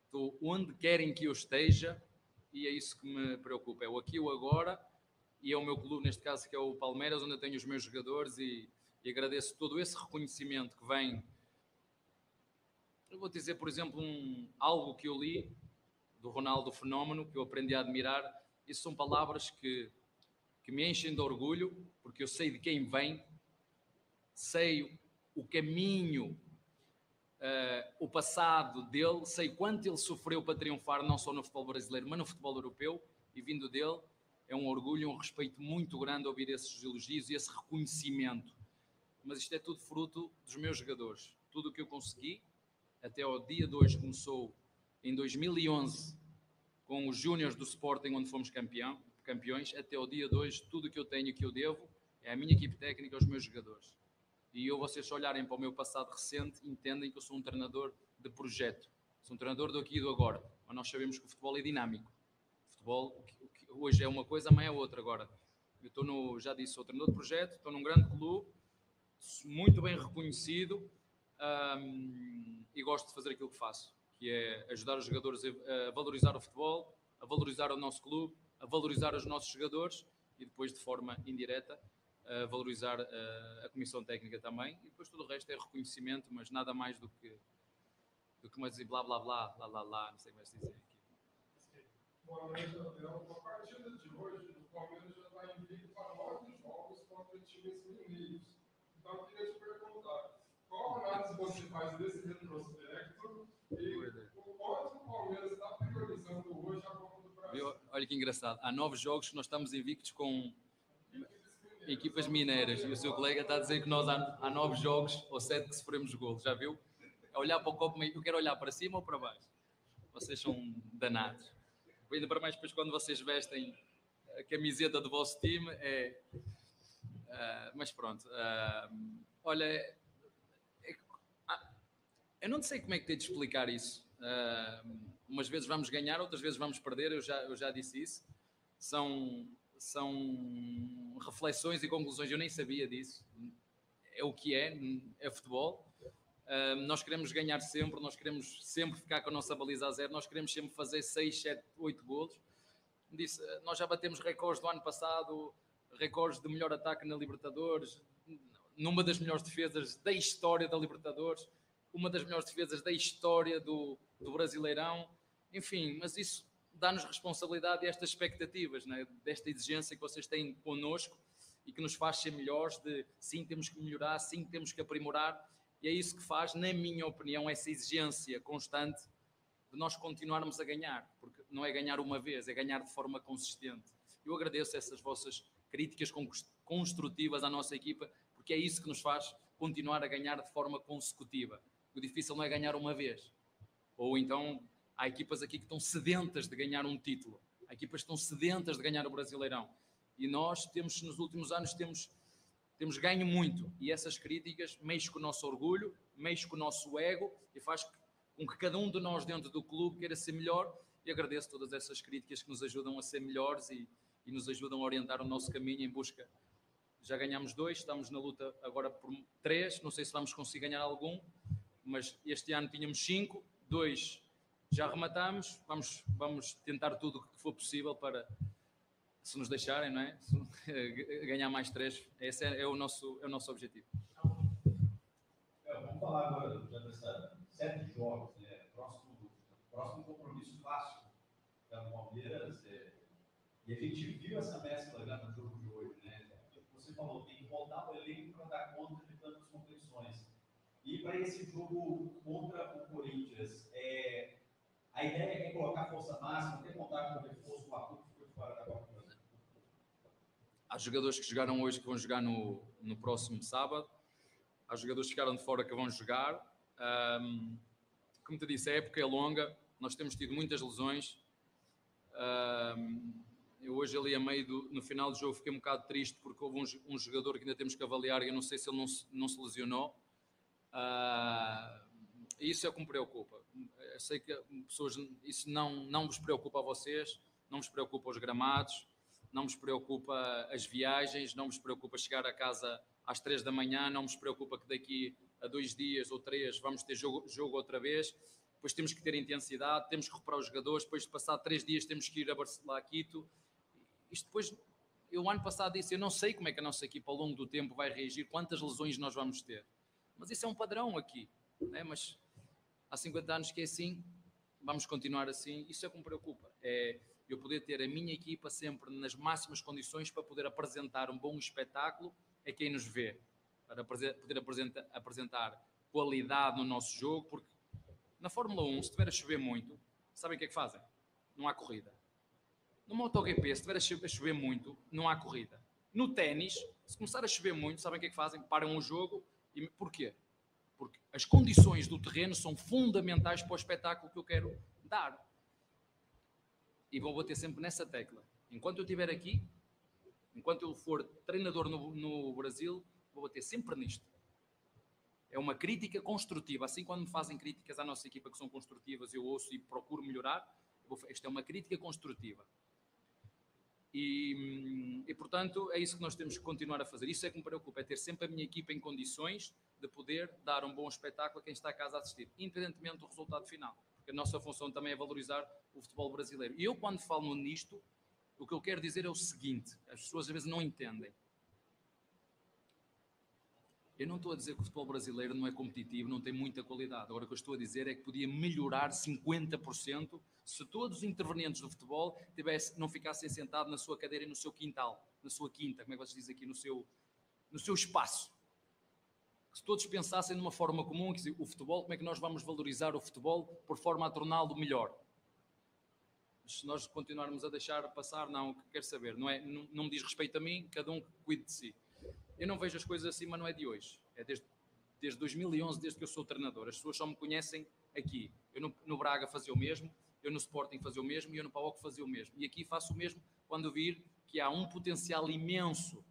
estou onde querem que eu esteja e é isso que me preocupa. É o aqui, o agora e é o meu clube, neste caso, que é o Palmeiras, onde eu tenho os meus jogadores e, e agradeço todo esse reconhecimento que vem. Eu vou dizer, por exemplo, um, algo que eu li do Ronaldo Fenómeno, que eu aprendi a admirar. Isso são palavras que, que me enchem de orgulho, porque eu sei de quem vem, sei o caminho, uh, o passado dele, sei quanto ele sofreu para triunfar, não só no futebol brasileiro, mas no futebol europeu, e vindo dele, é um orgulho, um respeito muito grande ouvir esses elogios e esse reconhecimento. Mas isto é tudo fruto dos meus jogadores. Tudo o que eu consegui, até ao dia de hoje, começou em 2011 com os Júniors do Sporting, onde fomos campeão, campeões, até ao dia de hoje, tudo o que eu tenho que eu devo é a minha equipe técnica, aos meus jogadores. E eu, vocês se olharem para o meu passado recente, entendem que eu sou um treinador de projeto. Sou um treinador do aqui e do agora. Mas nós sabemos que o futebol é dinâmico futebol, o que hoje é uma coisa, amanhã é outra. Agora, eu estou no, já disse, sou treinador de projeto, estou num grande clube, muito bem reconhecido um, e gosto de fazer aquilo que faço, que é ajudar os jogadores a valorizar o futebol, a valorizar o nosso clube, a valorizar os nossos jogadores e depois, de forma indireta, a valorizar a, a comissão técnica também. E depois tudo o resto é reconhecimento, mas nada mais do que do que mais dizer blá blá blá blá blá blá, não sei como é que dizer Palmeiras, a partida de hoje, o Palmeiras já está invicto para nove jogos contra times mineiros. Então, eu queria te perguntar, qual análise você faz desse retrospecto e o quanto o Palmeiras está priorizando hoje a Copa do Brasil? Olha que engraçado, há nove jogos que nós estamos invictos com equipas mineiras e o seu colega está a dizer que nós há, há nove jogos ou sete que sofremos golos, já viu? É olhar para o copo, eu quero olhar para cima ou para baixo? Vocês são danados ainda para mais depois quando vocês vestem a camiseta do vosso time, é. Uh, mas pronto, uh, olha, é, é, eu não sei como é que tenho de explicar isso. Uh, umas vezes vamos ganhar, outras vezes vamos perder, eu já, eu já disse isso. São, são reflexões e conclusões, eu nem sabia disso. É o que é, é futebol. Nós queremos ganhar sempre, nós queremos sempre ficar com a nossa baliza a zero, nós queremos sempre fazer 6, 7, 8 golos. Disse, nós já batemos recordes do ano passado, recordes de melhor ataque na Libertadores, numa das melhores defesas da história da Libertadores, uma das melhores defesas da história do, do Brasileirão. Enfim, mas isso dá-nos responsabilidade e estas expectativas, né? desta exigência que vocês têm connosco e que nos faz ser melhores, de sim, temos que melhorar, sim, temos que aprimorar e é isso que faz, na minha opinião, essa exigência constante de nós continuarmos a ganhar, porque não é ganhar uma vez, é ganhar de forma consistente. Eu agradeço essas vossas críticas construtivas à nossa equipa, porque é isso que nos faz continuar a ganhar de forma consecutiva. O difícil não é ganhar uma vez. Ou então há equipas aqui que estão sedentas de ganhar um título, há equipas que estão sedentas de ganhar o Brasileirão. E nós temos, nos últimos anos, temos, temos ganho muito. E essas críticas mexem com o nosso orgulho, mexem com o nosso ego e faz com que cada um de nós dentro do clube queira ser melhor. E agradeço todas essas críticas que nos ajudam a ser melhores e, e nos ajudam a orientar o nosso caminho em busca. Já ganhamos dois, estamos na luta agora por três. Não sei se vamos conseguir ganhar algum, mas este ano tínhamos cinco, dois já rematamos. Vamos, vamos tentar tudo o que for possível para, se nos deixarem, não é? ganhar mais três. Esse é, é, o, nosso, é o nosso objetivo. É, vamos falar agora já dessa sete jogos, né? Próximo, próximo compromisso fácil da Palmeiras. É, e a gente viu essa mescla já no jogo de hoje, né? Você falou, tem que voltar o elenco para dar conta de tantas competições. E para esse jogo contra o Corinthians, é, a ideia é colocar força máxima, ter contato com o reforço, o Arthur que foi fora da Copa Há jogadores que jogaram hoje que vão jogar no, no próximo sábado. Há jogadores que ficaram de fora que vão jogar. Um, como te disse, a época é longa. Nós temos tido muitas lesões. Um, eu hoje ali a meio do, no final do jogo fiquei um bocado triste porque houve um, um jogador que ainda temos que avaliar e eu não sei se ele não se, não se lesionou. Uh, isso é o que me preocupa. Eu sei que pessoas, isso não, não vos preocupa a vocês, não vos preocupa os gramados, não nos preocupa as viagens, não nos preocupa chegar a casa às três da manhã, não nos preocupa que daqui a dois dias ou três vamos ter jogo, jogo outra vez, depois temos que ter intensidade, temos que recuperar os jogadores, depois de passar três dias temos que ir a Barcelona, a Quito. Isto depois, eu ano passado disse, eu não sei como é que a nossa equipa ao longo do tempo vai reagir, quantas lesões nós vamos ter. Mas isso é um padrão aqui, né? mas há 50 anos que é assim, vamos continuar assim, isso é que me preocupa. É, eu poder ter a minha equipa sempre nas máximas condições para poder apresentar um bom espetáculo a quem nos vê, para poder apresentar, qualidade no nosso jogo, porque na Fórmula 1, se estiver a chover muito, sabem o que é que fazem? Não há corrida. No MotoGP, se estiver a chover muito, não há corrida. No ténis, se começar a chover muito, sabem o que é que fazem? Param o jogo. E porquê? Porque as condições do terreno são fundamentais para o espetáculo que eu quero dar e vou bater sempre nessa tecla. Enquanto eu estiver aqui, enquanto eu for treinador no, no Brasil, vou bater sempre nisto. É uma crítica construtiva. Assim, quando me fazem críticas à nossa equipa que são construtivas, eu ouço e procuro melhorar. Esta é uma crítica construtiva. E, e, portanto, é isso que nós temos que continuar a fazer. Isso é que me preocupa, é ter sempre a minha equipa em condições de poder dar um bom espetáculo a quem está a casa a assistir, independentemente do resultado final a nossa função também é valorizar o futebol brasileiro. E eu, quando falo nisto, o que eu quero dizer é o seguinte: as pessoas às vezes não entendem. Eu não estou a dizer que o futebol brasileiro não é competitivo, não tem muita qualidade. Agora o que eu estou a dizer é que podia melhorar 50% se todos os intervenientes do futebol tivesse, não ficassem sentados na sua cadeira e no seu quintal, na sua quinta, como é que vocês dizem aqui, no seu, no seu espaço se todos pensassem numa forma comum, que o futebol, como é que nós vamos valorizar o futebol por forma a torná-lo melhor? se nós continuarmos a deixar passar, não, quer saber, não, é, não, não me diz respeito a mim, cada um cuide de si. Eu não vejo as coisas assim, mas não é de hoje. É desde, desde 2011, desde que eu sou treinador. As pessoas só me conhecem aqui. Eu no, no Braga fazia o mesmo, eu no Sporting fazia o mesmo e eu no Paulo fazia o mesmo. E aqui faço o mesmo quando vir que há um potencial imenso,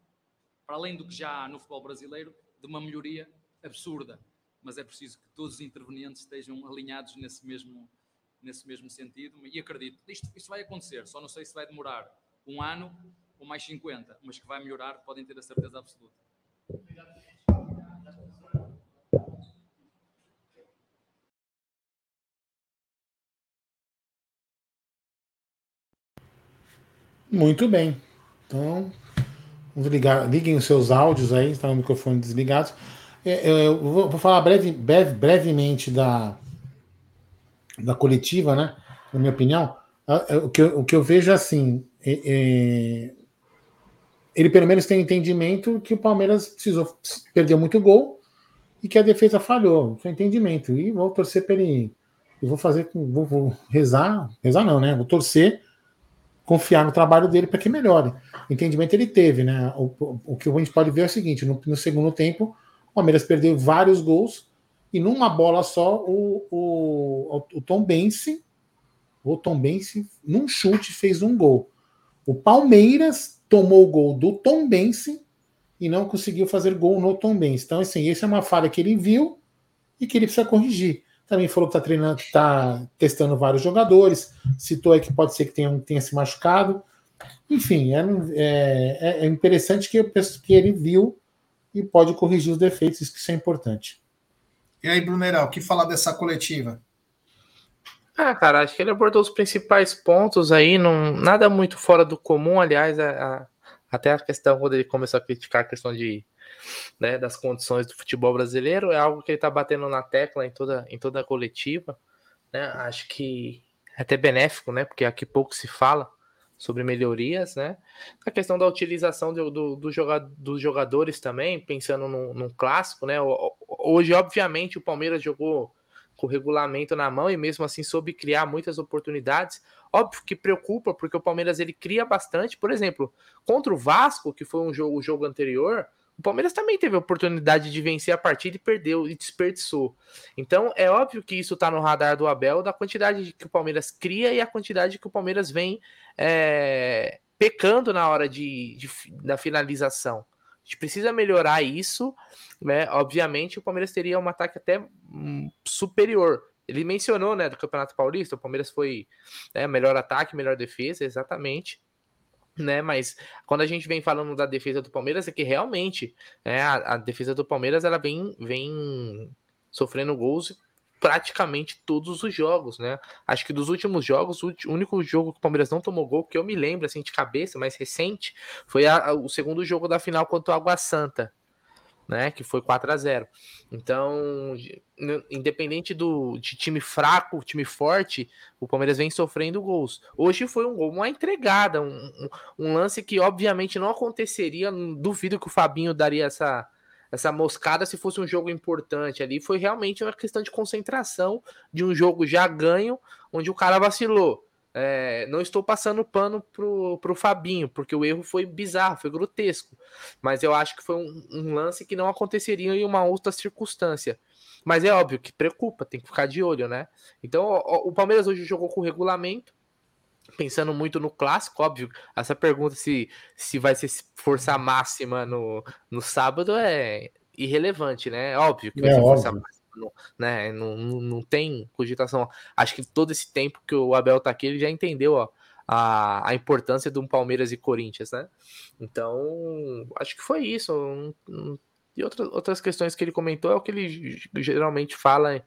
para além do que já há no futebol brasileiro, de uma melhoria absurda, mas é preciso que todos os intervenientes estejam alinhados nesse mesmo, nesse mesmo sentido e acredito, isto, isto vai acontecer, só não sei se vai demorar um ano ou mais 50, mas que vai melhorar, podem ter a certeza absoluta. Muito bem. Então, ligar, liguem os seus áudios aí, está no microfone desligado. É, eu vou falar breve, breve, brevemente da, da coletiva, né? Na minha opinião, o que eu, o que eu vejo é assim: é, é, ele pelo menos tem entendimento que o Palmeiras precisou perdeu muito gol e que a defesa falhou. Tem entendimento. E vou torcer para ele. Eu vou fazer, vou, vou rezar, rezar não, né? Vou torcer confiar no trabalho dele para que melhore. Entendimento ele teve, né? O, o, que a gente pode ver é o seguinte: no, no, segundo tempo, o Palmeiras perdeu vários gols e numa bola só o, o, o Tom Bense, o Tom Bense, num chute fez um gol. O Palmeiras tomou o gol do Tom Bense e não conseguiu fazer gol no Tom Bense. Então, assim, essa é uma falha que ele viu e que ele precisa corrigir. Também falou que está treinando, está testando vários jogadores, citou aí que pode ser que tenha, tenha se machucado. Enfim, é, é, é interessante que, que ele viu e pode corrigir os defeitos, isso é importante. E aí, Brunerão, o que falar dessa coletiva? Ah, cara, acho que ele abordou os principais pontos aí, não, nada muito fora do comum, aliás, a, a, até a questão, quando ele começou a criticar a questão de, né, das condições do futebol brasileiro, é algo que ele tá batendo na tecla em toda, em toda a coletiva, né, acho que é até benéfico, né, porque aqui pouco se fala sobre melhorias, né, a questão da utilização do, do, do dos jogadores também, pensando num, num clássico, né, hoje, obviamente, o Palmeiras jogou com o regulamento na mão e mesmo assim soube criar muitas oportunidades. Óbvio que preocupa, porque o Palmeiras ele cria bastante. Por exemplo, contra o Vasco, que foi um jogo, o jogo anterior, o Palmeiras também teve a oportunidade de vencer a partida e perdeu e desperdiçou. Então é óbvio que isso está no radar do Abel, da quantidade que o Palmeiras cria e a quantidade que o Palmeiras vem é, pecando na hora de, de, da finalização. A gente precisa melhorar isso né? Obviamente o Palmeiras teria um ataque até hum, superior. Ele mencionou, né, do Campeonato Paulista, o Palmeiras foi né, melhor ataque, melhor defesa, exatamente. Né, mas quando a gente vem falando da defesa do Palmeiras, é que realmente né, a, a defesa do Palmeiras ela vem, vem sofrendo gols praticamente todos os jogos, né? Acho que dos últimos jogos, o único jogo que o Palmeiras não tomou gol, que eu me lembro assim de cabeça, mais recente, foi a, a, o segundo jogo da final contra o Água Santa, né? Que foi 4 a 0 Então, independente do de time fraco, time forte, o Palmeiras vem sofrendo gols. Hoje foi um gol, uma entregada, um, um, lance que obviamente não aconteceria. Duvido que o Fabinho daria essa, essa moscada se fosse um jogo importante ali. Foi realmente uma questão de concentração de um jogo já ganho, onde o cara vacilou. É, não estou passando pano pro, pro Fabinho, porque o erro foi bizarro, foi grotesco. Mas eu acho que foi um, um, lance que não aconteceria em uma outra circunstância. Mas é óbvio que preocupa, tem que ficar de olho, né? Então, o, o Palmeiras hoje jogou com regulamento, pensando muito no clássico, óbvio. Essa pergunta se, se vai ser força máxima no, no sábado é irrelevante, né? Óbvio que vai é ser óbvio. força máxima né, não, não tem cogitação. Acho que todo esse tempo que o Abel tá aqui, ele já entendeu ó, a, a importância de um Palmeiras e Corinthians, né? Então, acho que foi isso. E outras, outras questões que ele comentou é o que ele geralmente fala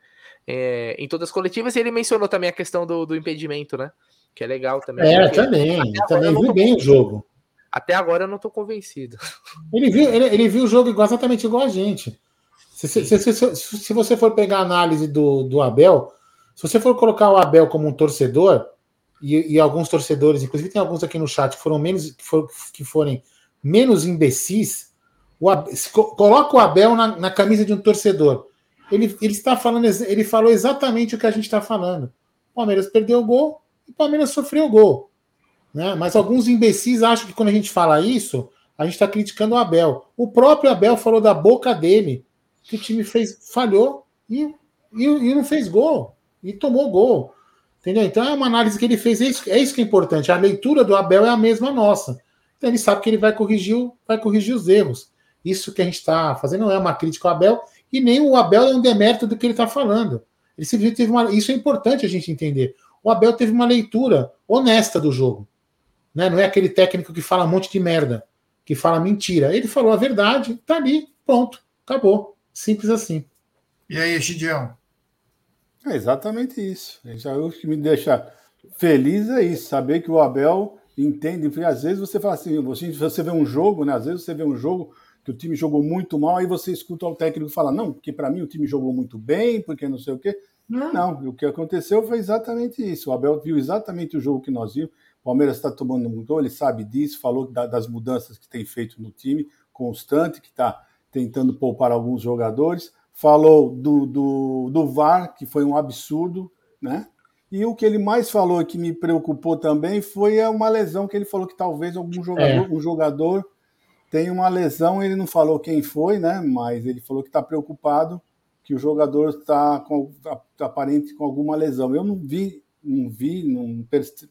é, em todas as coletivas, e ele mencionou também a questão do, do impedimento, né? Que é legal também. É, também. Também viu bem o jogo. Até agora eu não tô convencido. Ele viu, ele, ele viu o jogo exatamente igual a gente. Se, se, se, se, você for pegar a análise do, do Abel, se você for colocar o Abel como um torcedor, e, e alguns torcedores, inclusive tem alguns aqui no chat que foram menos que, que forem menos imbecis, o Abel, coloca o Abel na, na, camisa de um torcedor. Ele, ele está falando, ele falou exatamente o que a gente está falando. O Palmeiras perdeu o gol e o Palmeiras sofreu o gol. Né? Mas alguns imbecis acham que quando a gente fala isso, a gente está criticando o Abel. O próprio Abel falou da boca dele que o time fez, falhou e, e, e, não fez gol. E tomou gol. Entendeu? Então é uma análise que ele fez, é isso, é isso que é importante. A leitura do Abel é a mesma nossa. Então ele sabe que ele vai corrigir, vai corrigir os erros. Isso que a gente está fazendo não é uma crítica ao Abel, e nem o Abel é um demérito do que ele está falando. Ele simplesmente teve uma. Isso é importante a gente entender. O Abel teve uma leitura honesta do jogo. Né? Não é aquele técnico que fala um monte de merda, que fala mentira. Ele falou a verdade, tá ali, pronto, acabou. Simples assim. E aí, Gideão? É exatamente isso. Já o que me deixa feliz é isso, saber que o Abel entende. Porque às vezes você fala assim, você, você vê um jogo, né? Às vezes você vê um jogo que o time jogou muito mal, aí você escuta o técnico falar, não, porque para mim o time jogou muito bem, porque não sei o quê. Não, não, o que aconteceu foi exatamente isso. O Abel viu exatamente o jogo que nós vimos. O Palmeiras está tomando um gol, ele sabe disso, falou das mudanças que tem feito no time, constante, que está tentando poupar alguns jogadores. Falou do, do, do VAR, que foi um absurdo, né? E o que ele mais falou que me preocupou também foi uma lesão que ele falou que talvez algum jogador, é. um jogador tenha uma lesão. Ele não falou quem foi, né? Mas ele falou que está preocupado que o jogador está com, tá aparente com alguma lesão. Eu não vi, não vi, não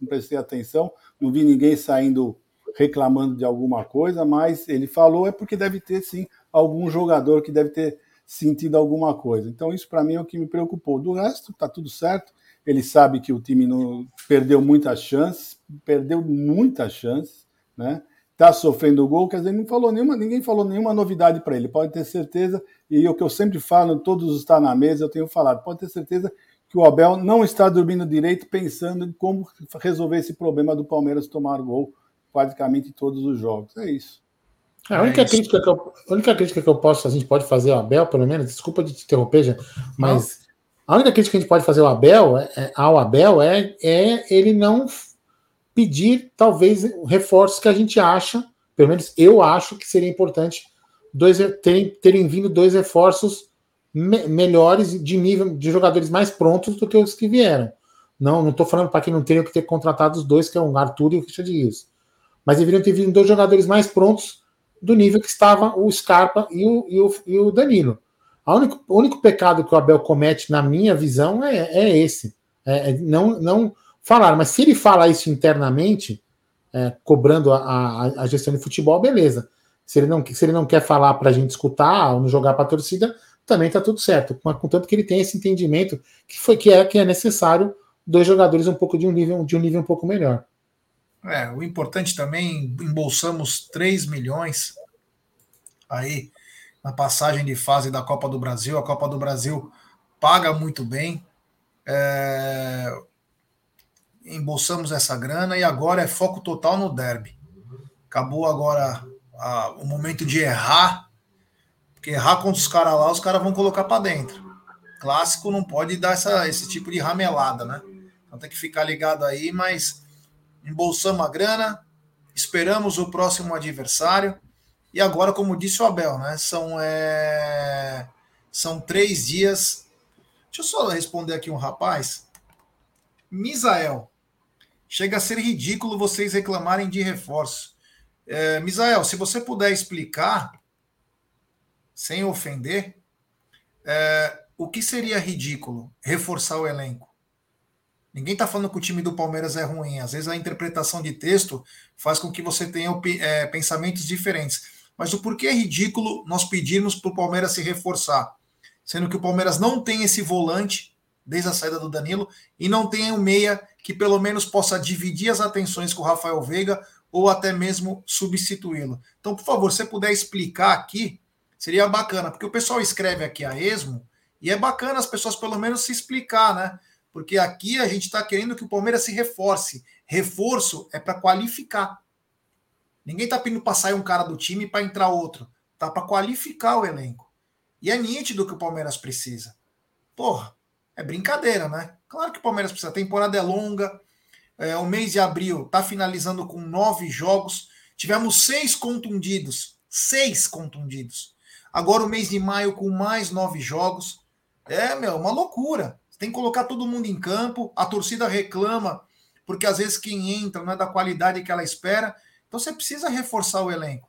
prestei atenção, não vi ninguém saindo reclamando de alguma coisa, mas ele falou é porque deve ter sim algum jogador que deve ter sentido alguma coisa. Então isso para mim é o que me preocupou. Do resto tá tudo certo. Ele sabe que o time não perdeu muitas chances, perdeu muitas chances, né? Tá sofrendo gol, quer dizer, não falou nenhuma, ninguém falou nenhuma novidade para ele. Pode ter certeza, e o que eu sempre falo, todos está na mesa, eu tenho falado, pode ter certeza que o Abel não está dormindo direito pensando em como resolver esse problema do Palmeiras tomar gol praticamente todos os jogos. É isso. É, a, única é crítica que eu, a única crítica que eu posso, a gente pode fazer ao Abel, pelo menos, desculpa de te interromper, já, mas não. a única crítica que a gente pode fazer ao Abel, é, é, ao Abel é, é ele não pedir, talvez, reforços que a gente acha, pelo menos eu acho que seria importante dois, terem, terem vindo dois reforços me, melhores de nível de jogadores mais prontos do que os que vieram. Não, não estou falando para que não tenha que ter contratado os dois, que é o Arthur e o Richard Rios. Mas deveriam ter vindo dois jogadores mais prontos do nível que estava o Scarpa e o, e o, e o Danilo. A único, o único pecado que o Abel comete, na minha visão, é, é esse. É, é não, não falar. Mas se ele fala isso internamente, é, cobrando a, a, a, gestão de futebol, beleza. Se ele não, se ele não quer falar para a gente escutar ou não jogar para a torcida, também está tudo certo. Contanto que ele tem esse entendimento que foi que é que é necessário dois jogadores um pouco de um nível de um nível um pouco melhor. É, o importante também embolsamos 3 milhões aí na passagem de fase da Copa do Brasil. A Copa do Brasil paga muito bem. É, embolsamos essa grana e agora é foco total no derby. Acabou agora a, o momento de errar, porque errar contra os caras lá, os caras vão colocar para dentro. Clássico não pode dar essa, esse tipo de ramelada, né? Então tem que ficar ligado aí, mas embolsamos a grana, esperamos o próximo adversário. E agora, como disse o Abel, né? São, é... são três dias. Deixa eu só responder aqui um rapaz. Misael, chega a ser ridículo vocês reclamarem de reforço. É, Misael, se você puder explicar, sem ofender, é, o que seria ridículo reforçar o elenco? Ninguém está falando que o time do Palmeiras é ruim. Às vezes a interpretação de texto faz com que você tenha é, pensamentos diferentes. Mas o porquê é ridículo nós pedirmos para o Palmeiras se reforçar? Sendo que o Palmeiras não tem esse volante desde a saída do Danilo e não tem um meia que pelo menos possa dividir as atenções com o Rafael Veiga ou até mesmo substituí-lo. Então, por favor, se você puder explicar aqui, seria bacana, porque o pessoal escreve aqui a esmo e é bacana as pessoas pelo menos se explicar, né? Porque aqui a gente está querendo que o Palmeiras se reforce. Reforço é para qualificar. Ninguém está pedindo para sair um cara do time para entrar outro. Tá para qualificar o elenco. E é nítido que o Palmeiras precisa. Porra, é brincadeira, né? Claro que o Palmeiras precisa. A temporada é longa. É, o mês de abril está finalizando com nove jogos. Tivemos seis contundidos. Seis contundidos. Agora o mês de maio com mais nove jogos. É, meu, uma loucura. Tem que colocar todo mundo em campo. A torcida reclama, porque às vezes quem entra não é da qualidade que ela espera. Então você precisa reforçar o elenco.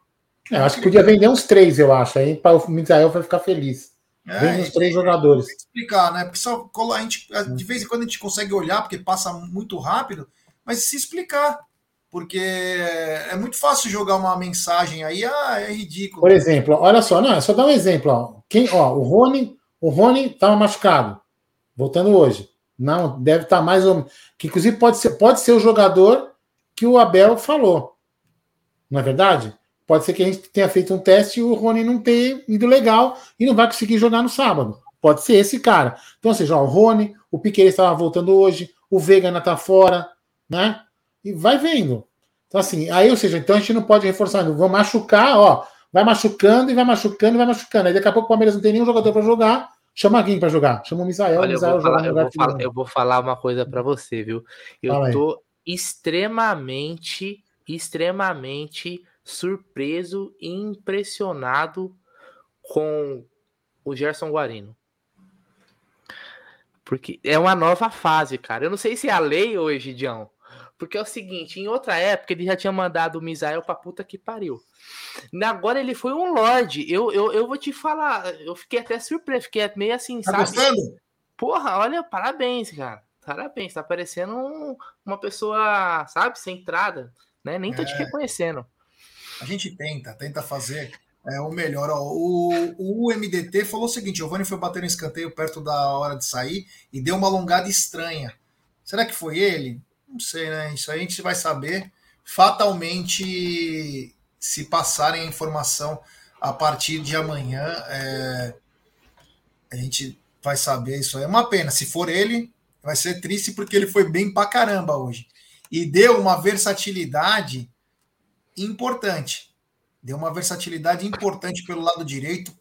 É, acho que podia vender uns três, eu acho. Aí para o Misael vai ficar feliz. É, Vende os três jogadores. Explicar, né? Porque só, a gente, de vez em quando a gente consegue olhar, porque passa muito rápido, mas se explicar. Porque é muito fácil jogar uma mensagem aí, ah, é ridículo. Por exemplo, olha só, não, é só dar um exemplo. Ó. Quem, ó, o Rony, o Rony estava machucado voltando hoje. Não, deve estar tá mais ou menos. Que inclusive pode ser, pode ser o jogador que o Abel falou. Não é verdade? Pode ser que a gente tenha feito um teste e o Rony não tenha ido legal e não vai conseguir jogar no sábado. Pode ser esse cara. Então, ou seja, ó, o Rony, o Piquet estava voltando hoje, o Veiga ainda está fora, né? E vai vendo. Então, assim, aí, ou seja, então a gente não pode reforçar, vou machucar, ó, vai machucando e vai machucando e vai machucando. Aí daqui a pouco o Palmeiras não tem nenhum jogador para jogar, Chama alguém para jogar. Chama o Misael. Olha, Misael eu, vou falar, eu, vou falar, eu vou falar uma coisa para você, viu? Eu Fala tô aí. extremamente, extremamente surpreso e impressionado com o Gerson Guarino. Porque é uma nova fase, cara. Eu não sei se é a lei hoje, Egidião. Porque é o seguinte, em outra época ele já tinha mandado o Misael pra puta que pariu. Agora ele foi um Lorde. Eu, eu, eu vou te falar, eu fiquei até surpreso, fiquei meio assim, tá sabe? Gostando? Porra, olha, parabéns, cara. Parabéns, tá parecendo um, uma pessoa, sabe, centrada. Né? Nem tô te É. reconhecendo. A gente tenta, tenta fazer é, o melhor. Ó, o, o MDT falou o seguinte: Giovanni foi bater no escanteio perto da hora de sair e deu uma alongada estranha. Será que foi ele? Não sei, né? Isso aí a gente vai saber fatalmente se passarem a informação a partir de amanhã. é, a gente vai saber isso aí. É uma pena. Se for ele, vai ser triste porque ele foi bem pra caramba hoje. E deu uma versatilidade importante. Deu uma versatilidade importante pelo lado direito,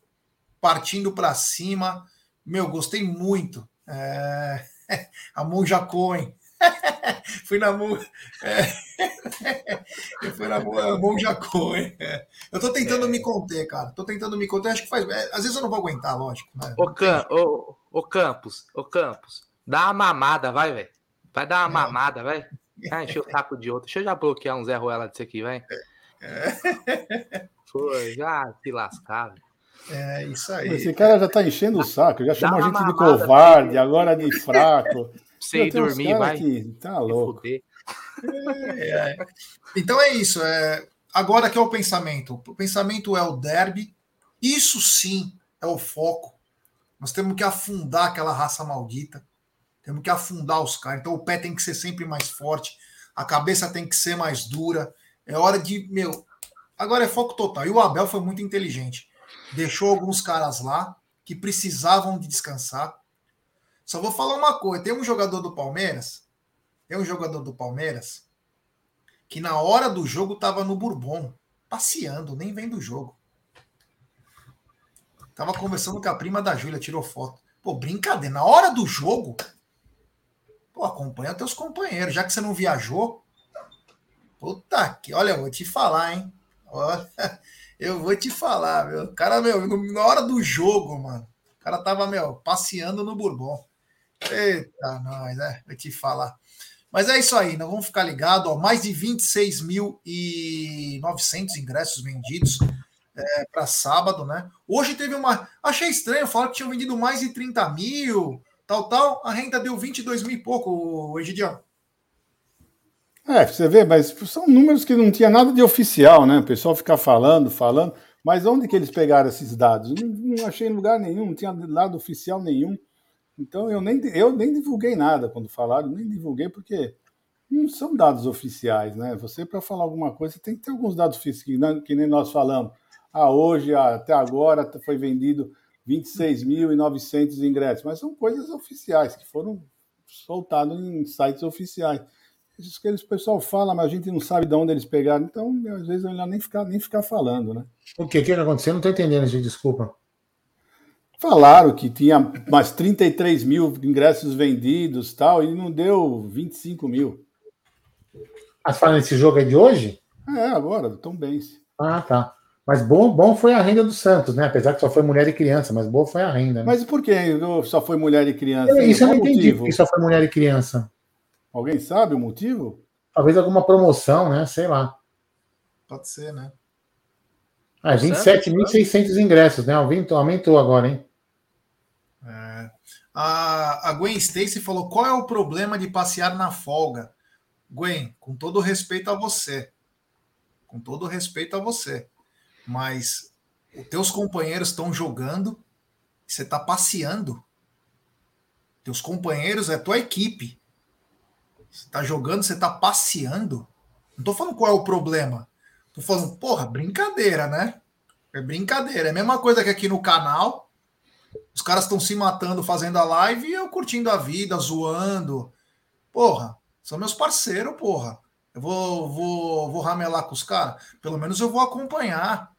partindo para cima. Meu, gostei muito. É... A Monja Cohen. Fui na Mon... é... Eu fui na Mon- Monja Cohen. É. Eu tô tentando me conter, cara. Tô tentando me conter. Acho que faz. é, Às vezes eu não vou aguentar, lógico. Né? Ô, Cam... ô, ô Campos, ô Campos, dá uma mamada, vai, velho. Vai dar uma mamada, vai. Ah, encher o saco de outro. Deixa eu já bloquear um Zé Ruela desse aqui, vai. Foi, já se lascar, velho. É isso aí. Esse cara já tá enchendo o saco, já chamou a gente de covarde, agora de fraco. Você ir dormir, vai. que tá louco. fuder. É. Então é isso. É... Agora que é o pensamento. O pensamento é o derby. Isso sim é o foco. Nós temos que afundar aquela raça maldita. Temos que afundar os caras. Então o pé tem que ser sempre mais forte. A cabeça tem que ser mais dura. É hora de. Meu. Agora é foco total. E o Abel foi muito inteligente. Deixou alguns caras lá que precisavam de descansar. Só vou falar uma coisa: tem um jogador do Palmeiras. Tem um jogador do Palmeiras que na hora do jogo tava no Bourbon, passeando, nem vendo o jogo. Tava conversando com a prima da Júlia, tirou foto. Pô, brincadeira, na hora do jogo, pô, acompanha teus companheiros, já que você não viajou. Puta que, olha, eu vou te falar, hein? Olha, eu vou te falar, meu. Cara, meu, na hora do jogo, mano, o cara tava, meu, passeando no Bourbon. Eita, nós, né? Vou te falar. Mas é isso aí, nós vamos ficar ligados. Ó, mais de 26.900 ingressos vendidos para sábado, né? Hoje teve uma. Achei estranho, falaram que tinham vendido mais de 30 mil, tal, tal. A renda deu 22 mil e pouco, Egidião. É, você vê, mas são números que não tinha nada de oficial, né? O pessoal fica falando, falando, mas onde que eles pegaram esses dados? Não, não achei em lugar nenhum, não tinha dado oficial nenhum. Então eu nem, eu nem divulguei nada quando falaram, nem divulguei porque não são dados oficiais, né? Você, para falar alguma coisa, tem que ter alguns dados oficiais, que nem nós falamos. Ah, hoje, até agora, foi vendido 26.900 ingressos, mas são coisas oficiais que foram soltados em sites oficiais. Isso que eles, o pessoal fala, mas a gente não sabe de onde eles pegaram, então às vezes é melhor nem ficar, nem ficar falando, né? O que, que aconteceu? Não tô entendendo, gente, desculpa. Falaram que tinha mais 33 mil ingressos vendidos tal, e não deu 25 mil. Ah, você fala nesse jogo aí de hoje? É, agora, do Tom Benz. Ah, tá. Mas bom, bom foi a renda do Santos, né? Apesar que só foi mulher e criança, mas boa foi a renda. Né? Mas por que só foi mulher e criança? Eu- Isso eu não entendi, motivo? porque só foi mulher e criança. Alguém sabe o motivo? Talvez alguma promoção, né? Sei lá. Pode ser, né? Ah, 27.600 ingressos, né? Aumentou, aumentou agora, hein? A, a Gwen Stacy falou: qual é o problema de passear na folga? Gwen, com todo respeito a você. Com todo respeito a você. Mas os teus companheiros estão jogando, você está passeando. Teus companheiros é tua equipe. Você está jogando, você está passeando. Não tô falando qual é o problema. Tô falando, porra, brincadeira, né? É brincadeira. É a mesma coisa que aqui no canal. Os caras estão se matando fazendo a live e eu curtindo a vida, zoando. Porra, são meus parceiros, porra. Eu vou, vou, vou ramelar com os caras. Pelo menos eu vou acompanhar.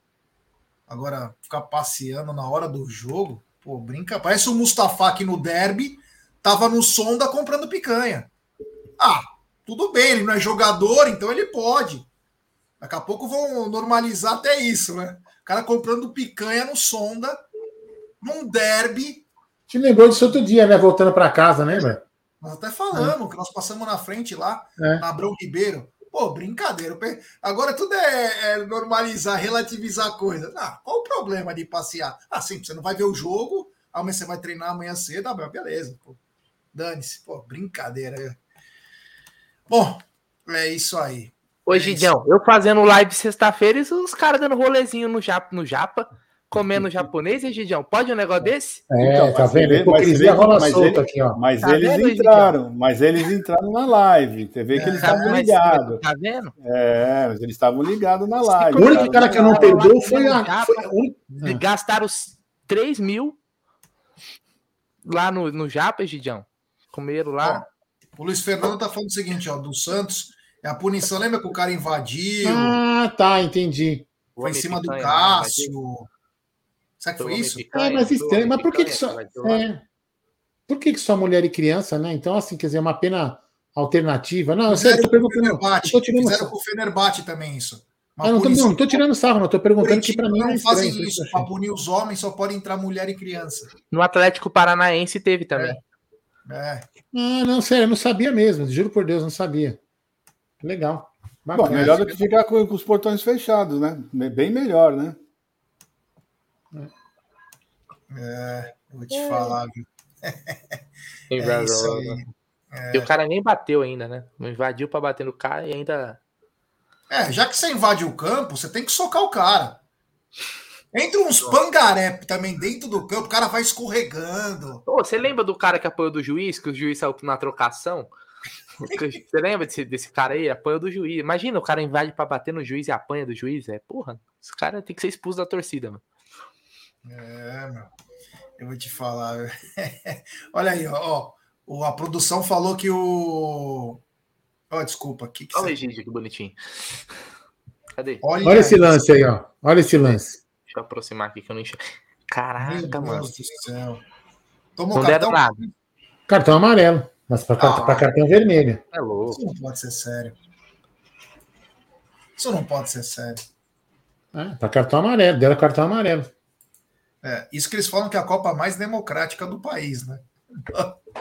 Agora, ficar passeando na hora do jogo, pô, brinca. Parece o Mustafa aqui no derby, tava no Sonda comprando picanha. Ah, tudo bem, ele não é jogador, então ele pode. Daqui a pouco vão normalizar até isso, né? O cara comprando picanha no Sonda, num derby. Te lembrou disso outro dia, né? Voltando para casa, lembra? Nós até falamos que nós passamos na frente lá, É. na Abrão Ribeiro. Pô, brincadeira. Agora tudo é, é normalizar, relativizar a coisa. Ah, qual o problema de passear? Ah, sim, você não vai ver o jogo, amanhã você vai treinar amanhã cedo, ah, beleza. Pô. Dane-se. Pô, brincadeira. Bom, é isso aí. Ô, Gidião, eu fazendo live sexta-feira e os caras dando rolezinho no japa, no japa comendo japonês, hein, Gidião? Pode um negócio desse? É, Então, tá vendo? Hipocrisia mas rola mas solta ele- aqui, ó. Mas Tá eles vendo, entraram, mas eles entraram na live. Você vê que eles Tá, estavam ligados. Tá vendo? É, mas eles estavam ligados na live. O único cara que eu não perdoou lá foi a. Foi a de- Gastaram os 3 mil lá no, no Japa, Gidião. Comeram lá. O Luiz Fernando tá falando o seguinte, ó, do Santos, é a punição, lembra que o cara invadiu, Ah, tá, entendi. foi em Homem cima do picanha, Cássio. Será que Foi isso? picanha, É, mas estranho, mas por que, que só. É, por que, que só mulher e criança, né? Então, assim, quer dizer, uma pena alternativa. Não, eu sei, eu tô com o perguntando. Eu Fenerbahçe, tô tirando fizeram com o Fenerbahçe também isso. Uma Eu não, tô, punição- não, tô tirando sarro, não. Tô perguntando que pra mim não é fazem estranho. isso. Para punir os homens só pode entrar mulher e criança. No Atlético Paranaense teve também. É. Ah, não, sério, eu não sabia mesmo. Juro por Deus, não sabia. Legal. Bom, Bacana. melhor do que ficar com, com os portões fechados, né? Bem melhor, né? É, vou te falar, viu? É né? aí. E o cara nem bateu ainda, né? Invadiu pra bater no cara e ainda. É, já que você invade o campo, você tem que socar o cara. Entra uns pangaré também dentro do campo, o cara vai escorregando. Ô, você lembra do cara que apoiou do juiz, que o juiz saiu na trocação? Você lembra desse, desse cara aí? Apanhou do juiz. Imagina, o cara invade pra bater no juiz e apanha do juiz. É, porra, esse cara tem que ser expulso da torcida, mano. É, meu. Eu vou te falar. Olha aí, ó, ó. A produção falou que o. Ó, desculpa. Que que Olha você- Egídio, que bonitinho. Cadê? Olha, Olha esse aí. lance aí, ó. Olha esse lance. Deixa eu aproximar aqui que eu não enxergo. Meu Caraca, mano. Deus do céu. Tomou Não deram cartão? nada. Cartão amarelo. Mas pra, Ah. pra cartão vermelho. É louco. Isso não pode ser sério. Isso não pode ser sério. É, pra cartão amarelo. Deram cartão amarelo. É, isso que eles falam que é a Copa mais democrática do país, né?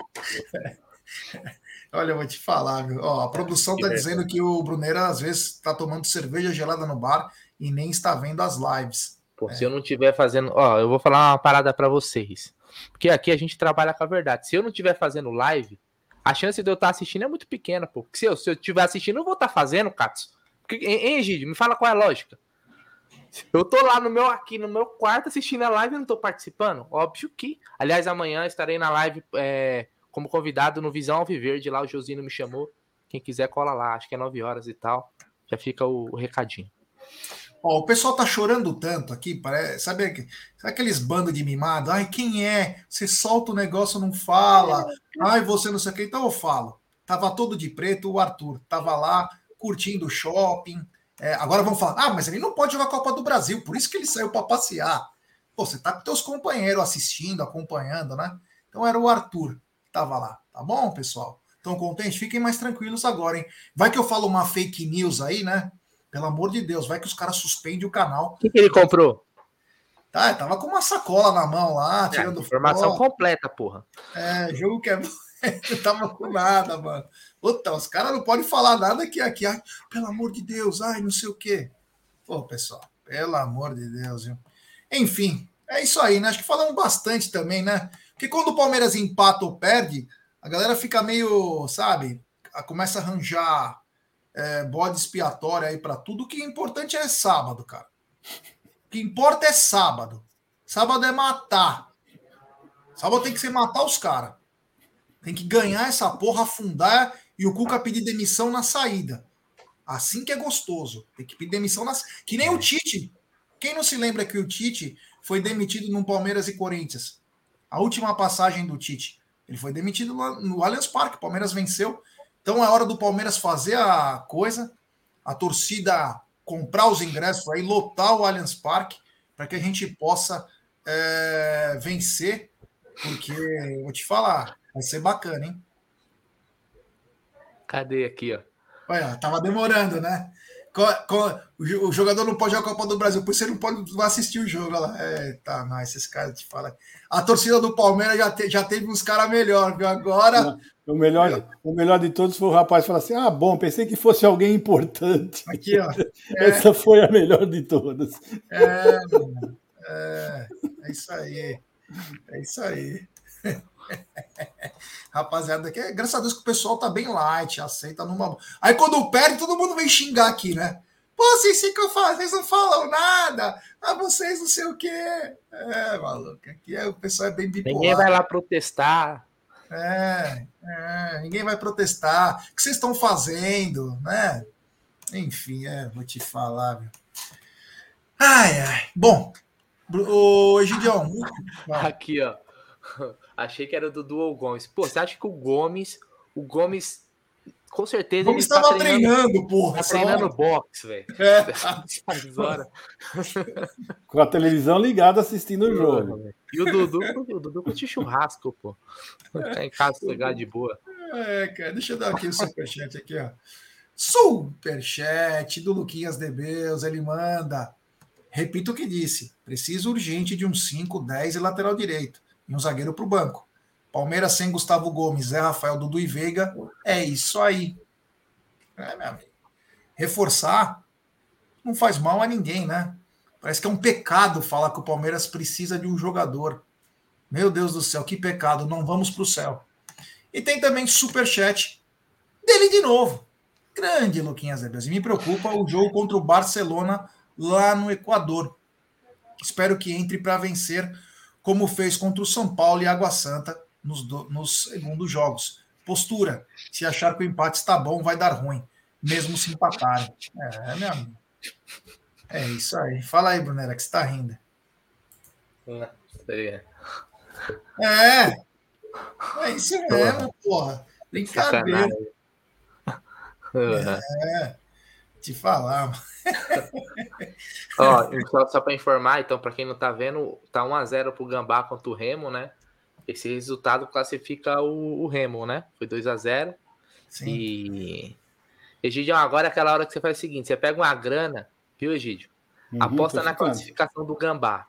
Olha, eu vou te falar, viu? Ó, a produção tá dizendo que o Bruneira às vezes tá tomando cerveja gelada no bar e nem está vendo as lives. Pô, se eu não estiver fazendo. Ó, eu vou falar uma parada pra vocês. Porque aqui a gente trabalha com a verdade. Se eu não estiver fazendo live, a chance de eu estar assistindo é muito pequena, pô. Porque se eu, se eu estiver assistindo, eu vou estar fazendo, Katsu. Porque, hein, Egídio? Me fala qual é a lógica. Eu tô lá no meu aqui no meu quarto assistindo a live e não tô participando? Óbvio que. Aliás, amanhã estarei na live é, como convidado no Visão Alviverde. Lá o Josino me chamou. Quem quiser, cola lá. Acho que é 9 horas e tal. Já fica o, o recadinho. Ó, o pessoal tá chorando tanto aqui, parece, sabe, sabe aqueles bandos de mimado? Ai, quem é? Você solta o negócio, não fala. Ai, você não sei o que. Então eu falo. Tava todo de preto, o Arthur tava lá curtindo o shopping. É, agora vão falar, ah, mas ele não pode jogar a Copa do Brasil, por isso que ele saiu para passear. Pô, você tá com teus companheiros assistindo, acompanhando, né? Então era o Arthur que tava lá. Tá bom, pessoal? Estão contentes? Fiquem mais tranquilos agora, hein? Vai que eu falo uma fake news aí, né? Pelo amor de Deus, vai que os caras suspendem o canal. O que, que ele comprou? Tá, tava com uma sacola na mão lá, É, tirando informação foto. completa, porra. É, jogo que é. não tava com nada, mano. Puta, os caras não podem falar nada que aqui, pelo amor de Deus, ai, não sei o quê. Pô, pessoal, pelo amor de Deus, viu? Enfim, é isso aí, né? Acho que falamos bastante também, né? Porque quando o Palmeiras empata ou perde, a galera fica meio, sabe, começa a arranjar é, bode expiatório aí pra tudo. O que é importante é sábado, cara. O que importa é sábado. Sábado é matar. Sábado tem que ser matar os caras. Tem que ganhar essa porra, afundar e o Cuca pedir demissão na saída. Assim que é gostoso. Tem que pedir demissão na Que nem o Tite. Quem não se lembra que o Tite foi demitido no Palmeiras e Corinthians? A última passagem do Tite. Ele foi demitido no Allianz Parque. O Palmeiras venceu. Então é hora do Palmeiras fazer a coisa, a torcida comprar os ingressos aí, lotar o Allianz Parque, para que a gente possa é, vencer. Porque, vou te falar, vai ser bacana, hein? Cadê aqui, ó? Olha, tava demorando, né? O jo- o jogador não pode jogar a Copa do Brasil, por isso ele não pode assistir o jogo. Olha lá. É, tá, mas esses caras te falam. A torcida do Palmeiras já, te- já teve uns caras melhor, viu? Agora. O melhor, o melhor de todos foi o rapaz falar assim: ah, bom, pensei que fosse alguém importante. Aqui, ó. É, Essa foi a melhor de todas. é, mano. é, é isso aí. É isso aí. Rapaziada, que é, graças a Deus que o pessoal tá bem light, aceita numa. Aí quando perde, todo mundo vem xingar aqui, né? Pô, vocês ficam falando, vocês não falam nada. Ah, vocês não sei o quê. É, maluco, aqui é, o pessoal é bem bipolar. Ninguém vai lá protestar. É, é, ninguém vai protestar. O que vocês estão fazendo, né? Enfim, é, vou te falar, meu. Ai, ai. Bom, o Gideon. Aqui, ó. Achei que era do Dual Gomes. Pô, você acha que o Gomes, o Gomes, com certeza. O Gomes estava tá treinando, treinando, porra. Tá treinando boxe, velho. É. com a televisão ligada assistindo o jogo. E o Dudu, o Dudu curte churrasco, pô. Tá em casa pegar de boa. É, cara, deixa eu dar aqui o superchat aqui, ó. Superchat do Luquinhas Debeus, ele manda. Repito o que disse: preciso urgente de um 5, 10 e lateral direito. E um zagueiro para o banco. Palmeiras sem Gustavo Gomes, Zé Rafael, Dudu e Veiga. É isso aí. É, meu amigo. Reforçar não faz mal a ninguém, né? Parece que é um pecado falar que o Palmeiras precisa de um jogador. Meu Deus do céu, que pecado. Não vamos para o céu. E tem também superchat dele de novo. Grande Luquinhas Zebes. E me preocupa o jogo contra o Barcelona lá no Equador. Espero que entre para vencer, como fez contra o São Paulo e Água Santa nos, do, nos segundos jogos. Postura: se achar que o empate está bom, vai dar ruim, mesmo se empatarem. É, meu amigo. É isso aí. Fala aí, Brunera, que você está rindo. Não, sei. É. É isso mesmo, porra. Brincadeira. É. Te falar. Ó, só, só para informar, então, para quem não tá vendo, tá 1x0 pro Gambá contra o Remo, né? Esse resultado classifica o, o Remo, né? Foi 2x0. Sim. E. Egidio, agora é aquela hora que você faz o seguinte: você pega uma grana, viu, Egidio? Uhum, Aposta na classificação do Gambá.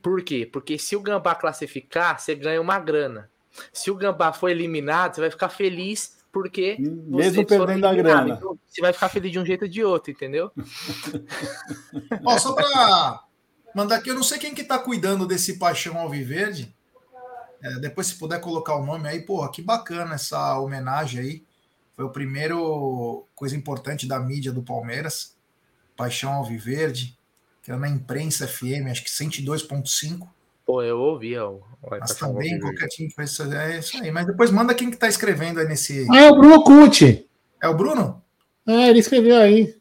Por quê? Porque se o Gambá classificar, você ganha uma grana. Se o Gambá for eliminado, você vai ficar feliz porque Mesmo vocês perdendo a grana. Então, você vai ficar feliz de um jeito ou de outro, entendeu? Ó, só para mandar aqui, eu não sei quem que tá cuidando desse Paixão Alviverde. É, depois, se puder colocar o nome aí, porra, que bacana essa homenagem aí. Foi o primeiro coisa importante da mídia do Palmeiras. Paixão Alviverde, que era na imprensa FM, acho que 102.5. Pô, eu ouvi, ó. o- Mas também qualquer time que isso. É isso aí. Mas depois manda quem que tá escrevendo aí nesse. Ah, é o Bruno Cucci. É o Bruno? É, ele escreveu aí.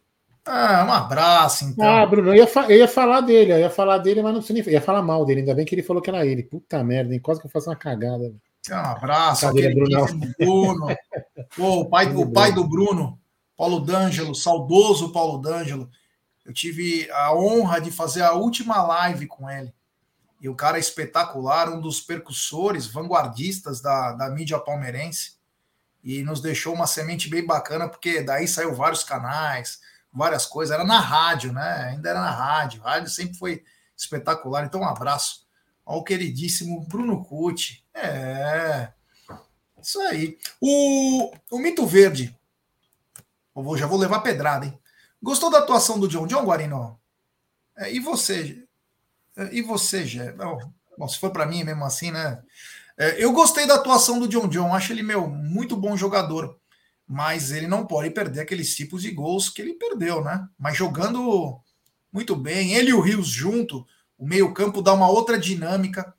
Ah, um abraço, então. Ah, Bruno, eu ia, fa- eu ia falar dele, eu ia falar dele, mas não precisa nem. Eu ia falar mal dele, ainda bem que ele falou que era ele. Puta merda, hein? Quase que eu faço uma cagada. Um abraço, aquele Brunão. Bruno. Pô, o, pai, o pai do Bruno, Paulo D'Angelo, saudoso Paulo D'Angelo. Eu tive a honra de fazer a última live com ele. E o cara é espetacular, um dos percussores, vanguardistas da, da mídia palmeirense. E nos deixou uma semente bem bacana, porque daí saiu vários canais, várias coisas. Era na rádio, né? Ainda era na rádio. A rádio sempre foi espetacular. Então, um abraço ao queridíssimo Bruno Cucci. É. Isso aí. O, o Mito Verde. Eu vou, já vou levar pedrada, hein? Gostou da atuação do John John, Guarino? É, e você? É, E você, Gé? Bom, se for para mim mesmo assim, né? É, eu gostei da atuação do John John. Acho ele, meu, muito bom jogador. Mas ele não pode perder aqueles tipos de gols que ele perdeu, né? Mas jogando muito bem. Ele e o Rios junto, o meio-campo dá uma outra dinâmica.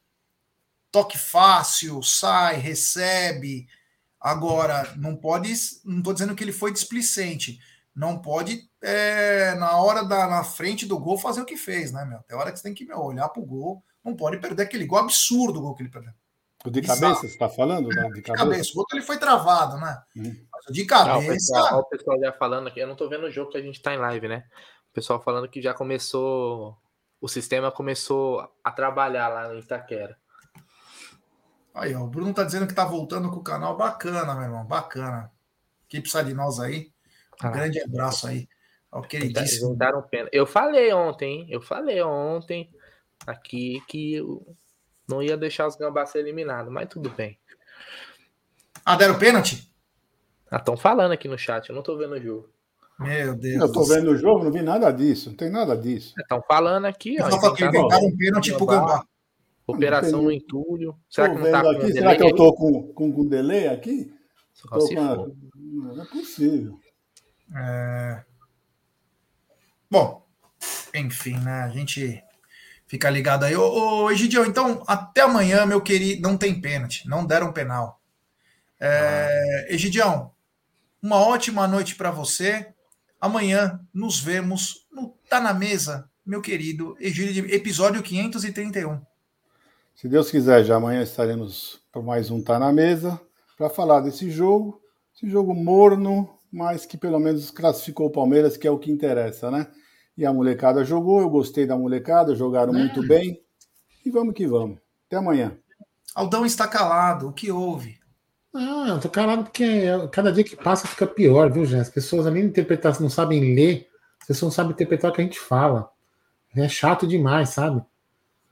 Toque fácil, sai, recebe. Agora, não pode. Não estou dizendo que ele foi displicente. Não pode, é, na hora da na frente do gol, fazer o que fez, né, meu? Tem hora que você tem que meu, olhar pro gol. Não pode perder aquele gol absurdo o gol que ele perdeu. O de Bizarro. cabeça, você está falando? né? De De cabeça? cabeça. O outro ele foi travado, né? Hum. Mas o de Ah, o cabeça. pessoal, ó, o pessoal já falando aqui, eu não tô vendo o jogo que a gente tá em live, né? O pessoal falando que já começou, o sistema começou a trabalhar lá no Itaquera. Aí, ó, o Bruno tá dizendo que tá voltando com o canal. Bacana, meu irmão, bacana. Quem precisa de nós aí, um grande abraço aí ao queridíssimo. daram pena. Eu falei ontem, eu falei ontem aqui que eu não ia deixar os gambás ser eliminados, mas tudo bem. Ah, deram pênalti? Ah, estão falando aqui no chat, eu não tô vendo o jogo. Meu Deus. Eu tô vendo o jogo, não vi nada disso, não tem nada disso. Estão falando aqui, ó. Só que inventaram- um pênalti pro Gambá. Operação no entulho. Será Tô que não tá aqui, delay será que eu tô com, com, com delay aqui? Só Tô se com a-. Não é possível. É... Bom, enfim, né? A gente fica ligado aí. Ô, ô Egidião, então, até amanhã, meu querido. Não tem pênalti, não deram penal. É... Egidião, uma ótima noite para você. Amanhã nos vemos no Tá na Mesa, meu querido Egídio, episódio 531. Se Deus quiser, já amanhã estaremos para mais um Tá na Mesa para falar desse jogo. Esse jogo morno, mas que pelo menos classificou o Palmeiras, que é o que interessa, né? E a molecada jogou, eu gostei da molecada, jogaram muito bem. E vamos que vamos. Até amanhã. Aldão está calado, o que houve? Ah, eu tô calado porque cada dia que passa fica pior, viu, gente? As pessoas além de interpretar, não sabem ler, as pessoas não sabem interpretar o que a gente fala. É chato demais, sabe?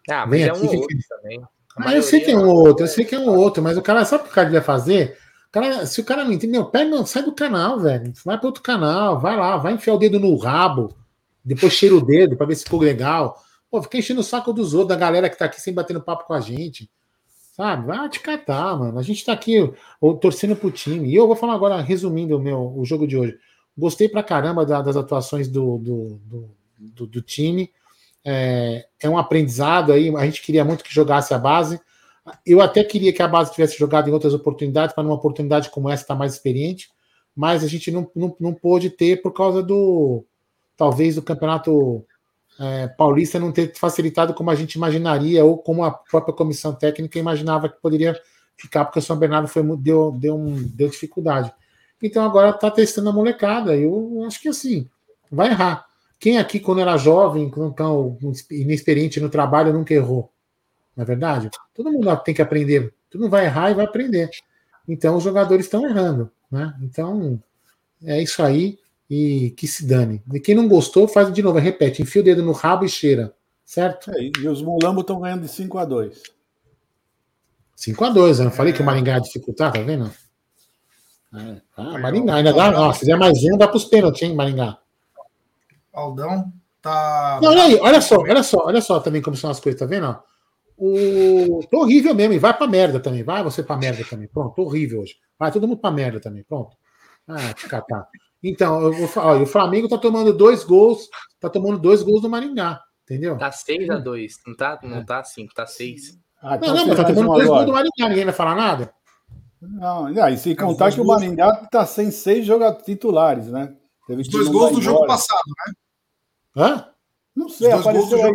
Ah, mas Vem é aqui, um fica- outro também. A Ah, eu sei que é um não. outro, eu sei que é um outro, mas o cara sabe o que o cara devia fazer? Cara, se o cara não entendeu, pega, sai do canal, velho. Vai para outro canal, vai lá, vai enfiar o dedo no rabo, depois cheira o dedo para ver se ficou legal. Pô, fica enchendo o saco dos outros, da galera que tá aqui sempre batendo papo com a gente. Sabe? Vai te catar, mano. A gente tá aqui ó, torcendo pro time. E eu vou falar agora, resumindo o meu o jogo de hoje. Gostei pra caramba da- das atuações do, do, do, do- do time. É, é um aprendizado aí. A gente queria muito que jogasse a base. Eu até queria que a base tivesse jogado em outras oportunidades, para numa oportunidade como essa estar mais experiente, mas a gente não, não, não pôde ter por causa do talvez do campeonato é, paulista não ter facilitado como a gente imaginaria, ou como a própria comissão técnica imaginava que poderia ficar, porque o São Bernardo foi, deu, deu, um, deu dificuldade. Então agora está testando a molecada. Eu acho que assim, vai errar. Quem aqui, quando era jovem, quando tão inexperiente no trabalho, nunca errou? Não é verdade? Todo mundo tem que aprender. Tu não vai errar e vai aprender. Então os jogadores estão errando. Né? Então é isso aí e que se dane. E quem não gostou, faz de novo, repete, enfia o dedo no rabo e cheira. Certo? É, e os mulambos estão ganhando de 5 a 2 5x2, eu não falei que o Maringá ia dificultar, tá vendo? É. Ah, Maringá, ainda dá. Ó, se fizer mais um, dá pros pênaltis, hein, Maringá. Aldão tá. Não, olha aí, olha só, olha só, olha só também como são as coisas, tá vendo? ó? O... Tô horrível mesmo, e vai pra merda também. Vai você pra merda também. Pronto, tô horrível hoje. Vai todo mundo pra merda também. Pronto. Ah, te catar. Então, eu vou e o Flamengo tá tomando dois gols, tá tomando dois gols do Maringá, entendeu? Tá 6x2. Não tá, não tá 5, tá 6. Ah, Não, não, mas tá tomando dois gols do Maringá, ninguém vai falar nada? Não, não, e sem É, contar que o Maringá está sem seis jogadores titulares, né? Teve Os dois gols do jogo passado, né? Hã? Não sei, dois apareceu aí,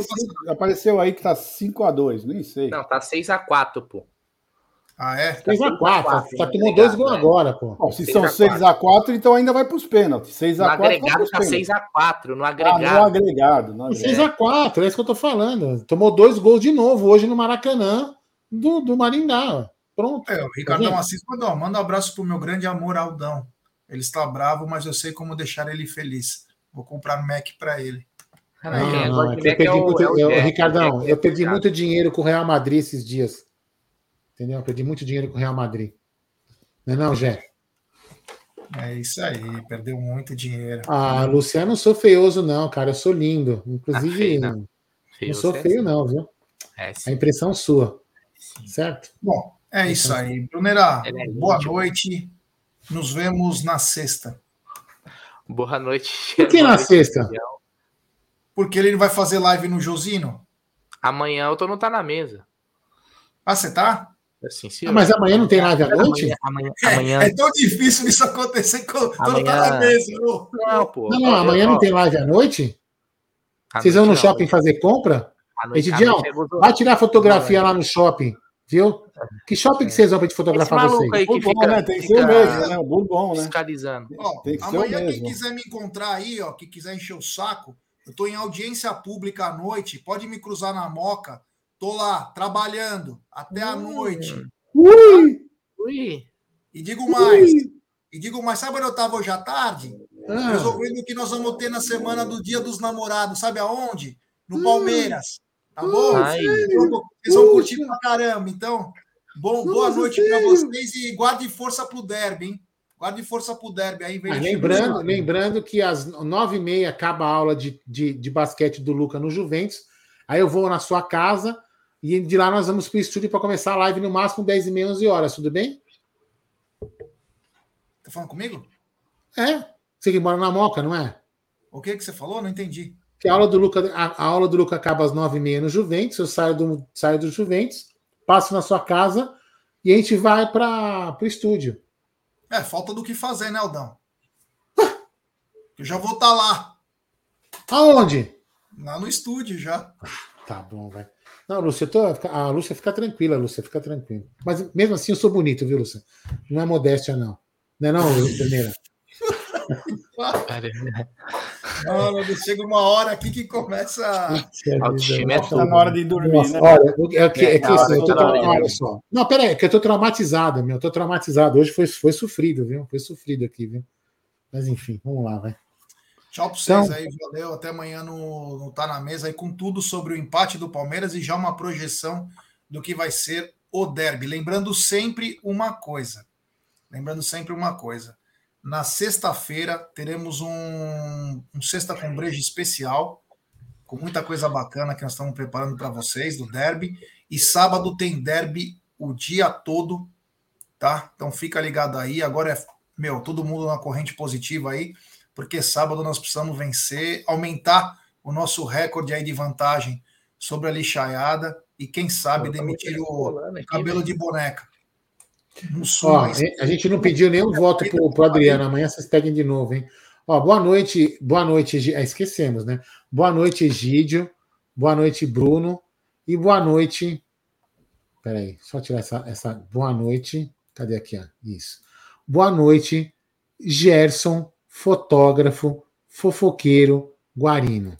apareceu aí que tá 5x2, nem sei. Não, tá 6x4, pô. Ah, é? 3x4, quatro, tá né? tomando dois Obrigado, gols né? agora, pô. Bom, se seis são a 6x4, então ainda vai para os pênaltis. No 6x4 agregado tá 6x4. No Ah, no agregado. agregado. No agregado. 6x4, é isso que eu tô falando. Tomou dois gols de novo hoje no Maracanã do, do Maringá. ó. Pronto. É, o Ricardão vendo? Assis mandou, manda um abraço pro meu grande amor Aldão. Ele está bravo, mas eu sei como deixar ele feliz. Vou comprar Mac para ele. Não, é não, é eu perdi é o- muito, é o eu- Jack, Ricardão, é eu perdi muito dinheiro com o Real Madrid esses dias. Entendeu? Eu perdi muito dinheiro com o Real Madrid. Não é não, Jé? É isso aí, perdeu muito dinheiro. Ah, Luciano, não sou feioso, não, cara. Eu sou lindo. Inclusive, Ah, feio, não, não. Feio, sou você- feio, não, viu? É, A sim. impressão sua. Certo? Bom, é isso aí. Brunera, Ele é boa íntimo. noite. Nos vemos na sexta. Boa noite. Por que na sexta? Porque ele vai fazer live no Josino. Amanhã eu tô não tá na mesa. Ah, você tá? Assim, se Ah, eu- mas amanhã não tem live à noite? Amanhã, amanhã, amanhã- É tão difícil isso acontecer quando tô Amanhã- tá na mesa. ô. Não, pô. Não, não, amanhã não tem live à noite? À Vocês vão no não, shopping fazer compra? Edidião, é vai tirar fotografia lá no shopping, viu? Que shopping que vocês vão gente Esse fotografar vocês? aí que Bourbon, fica, né? Tem que ser mesmo, né? O Bourbon, né? fiscalizando. Ó, Tem que ser o amanhã, quem quiser me encontrar aí, ó, que quiser encher o saco, eu tô em audiência pública à noite, pode me cruzar na moca. Tô lá, trabalhando até a Hum. noite. Ui! Ui, E digo mais, e digo mais, sabe onde eu tava hoje à tarde? Ah, Resolvendo o que nós vamos ter na semana do Dia dos Namorados, sabe aonde? No Hum. Palmeiras. Tá bom? Ai. Vocês vão- Vocês vão curtir pra caramba. Então, bom, boa noite pra sério? vocês e guarde força pro derby, hein? Guarde força pro derby aí. vem mas de lembrando, lembrando que às nove e meia acaba a aula de, de, de basquete do Luca no Juventus. Aí eu vou na sua casa, E de lá nós vamos para o estúdio para começar a live no máximo 10 e meia, 11 horas, tudo bem? Tá falando comigo? É. Você que mora na Moca, não é? O que que você falou? Não entendi. Que a aula do Luca, a, a aula do Luca acaba às 9 e meia no Juventus, eu saio do, saio do Juventus, passo na sua casa e a gente vai para o estúdio. É, falta do que fazer, né, Aldão? Eu já vou estar tá lá. Aonde? Lá no estúdio já. Tá bom, vai. Não, Lúcia, tô, a Lúcia fica tranquila, Lúcia, fica tranquila. Mas mesmo assim eu sou bonito, viu, Lúcia? Não é modéstia, não. Não é não, primeira. Mano, chega uma hora aqui que começa. Autoestima é Tá tudo. na hora de dormir, Nossa, né? olha, é que, é que É, assim, eu tô, toda hora, tra- olha só. Não, peraí, é que eu tô traumatizado, meu. Eu tô traumatizado. Hoje foi, foi sofrido, viu? Foi sofrido aqui, viu? Mas enfim, vamos lá, vai. Tchau pra vocês Então- aí, valeu. Até amanhã no, no Tá na Mesa aí com tudo sobre o empate do Palmeiras e já uma projeção do que vai ser o derby. Lembrando sempre uma coisa. Lembrando sempre uma coisa. Na sexta-feira teremos um, um Sexta com Breja especial, com muita coisa bacana que nós estamos preparando para vocês do derby. E sábado tem derby o dia todo, tá? Então fica ligado aí. Agora é, meu, todo mundo na corrente positiva aí porque sábado nós precisamos vencer, aumentar o nosso recorde aí de vantagem sobre a lixaiada e quem sabe demitir o rolando aqui, cabelo velho. de boneca. Ó, aí, a gente não pediu nenhum voto pro, pro Adriano. Amanhã vocês peguem de novo, hein? Ó, boa noite, boa noite, ah, esquecemos, né? Boa noite, Egídio. Boa noite, Bruno. E boa noite. Peraí, só tirar essa, essa. Boa noite. Cadê aqui? Ó? Isso. Boa noite, Gerson, fotógrafo, fofoqueiro, Guarino.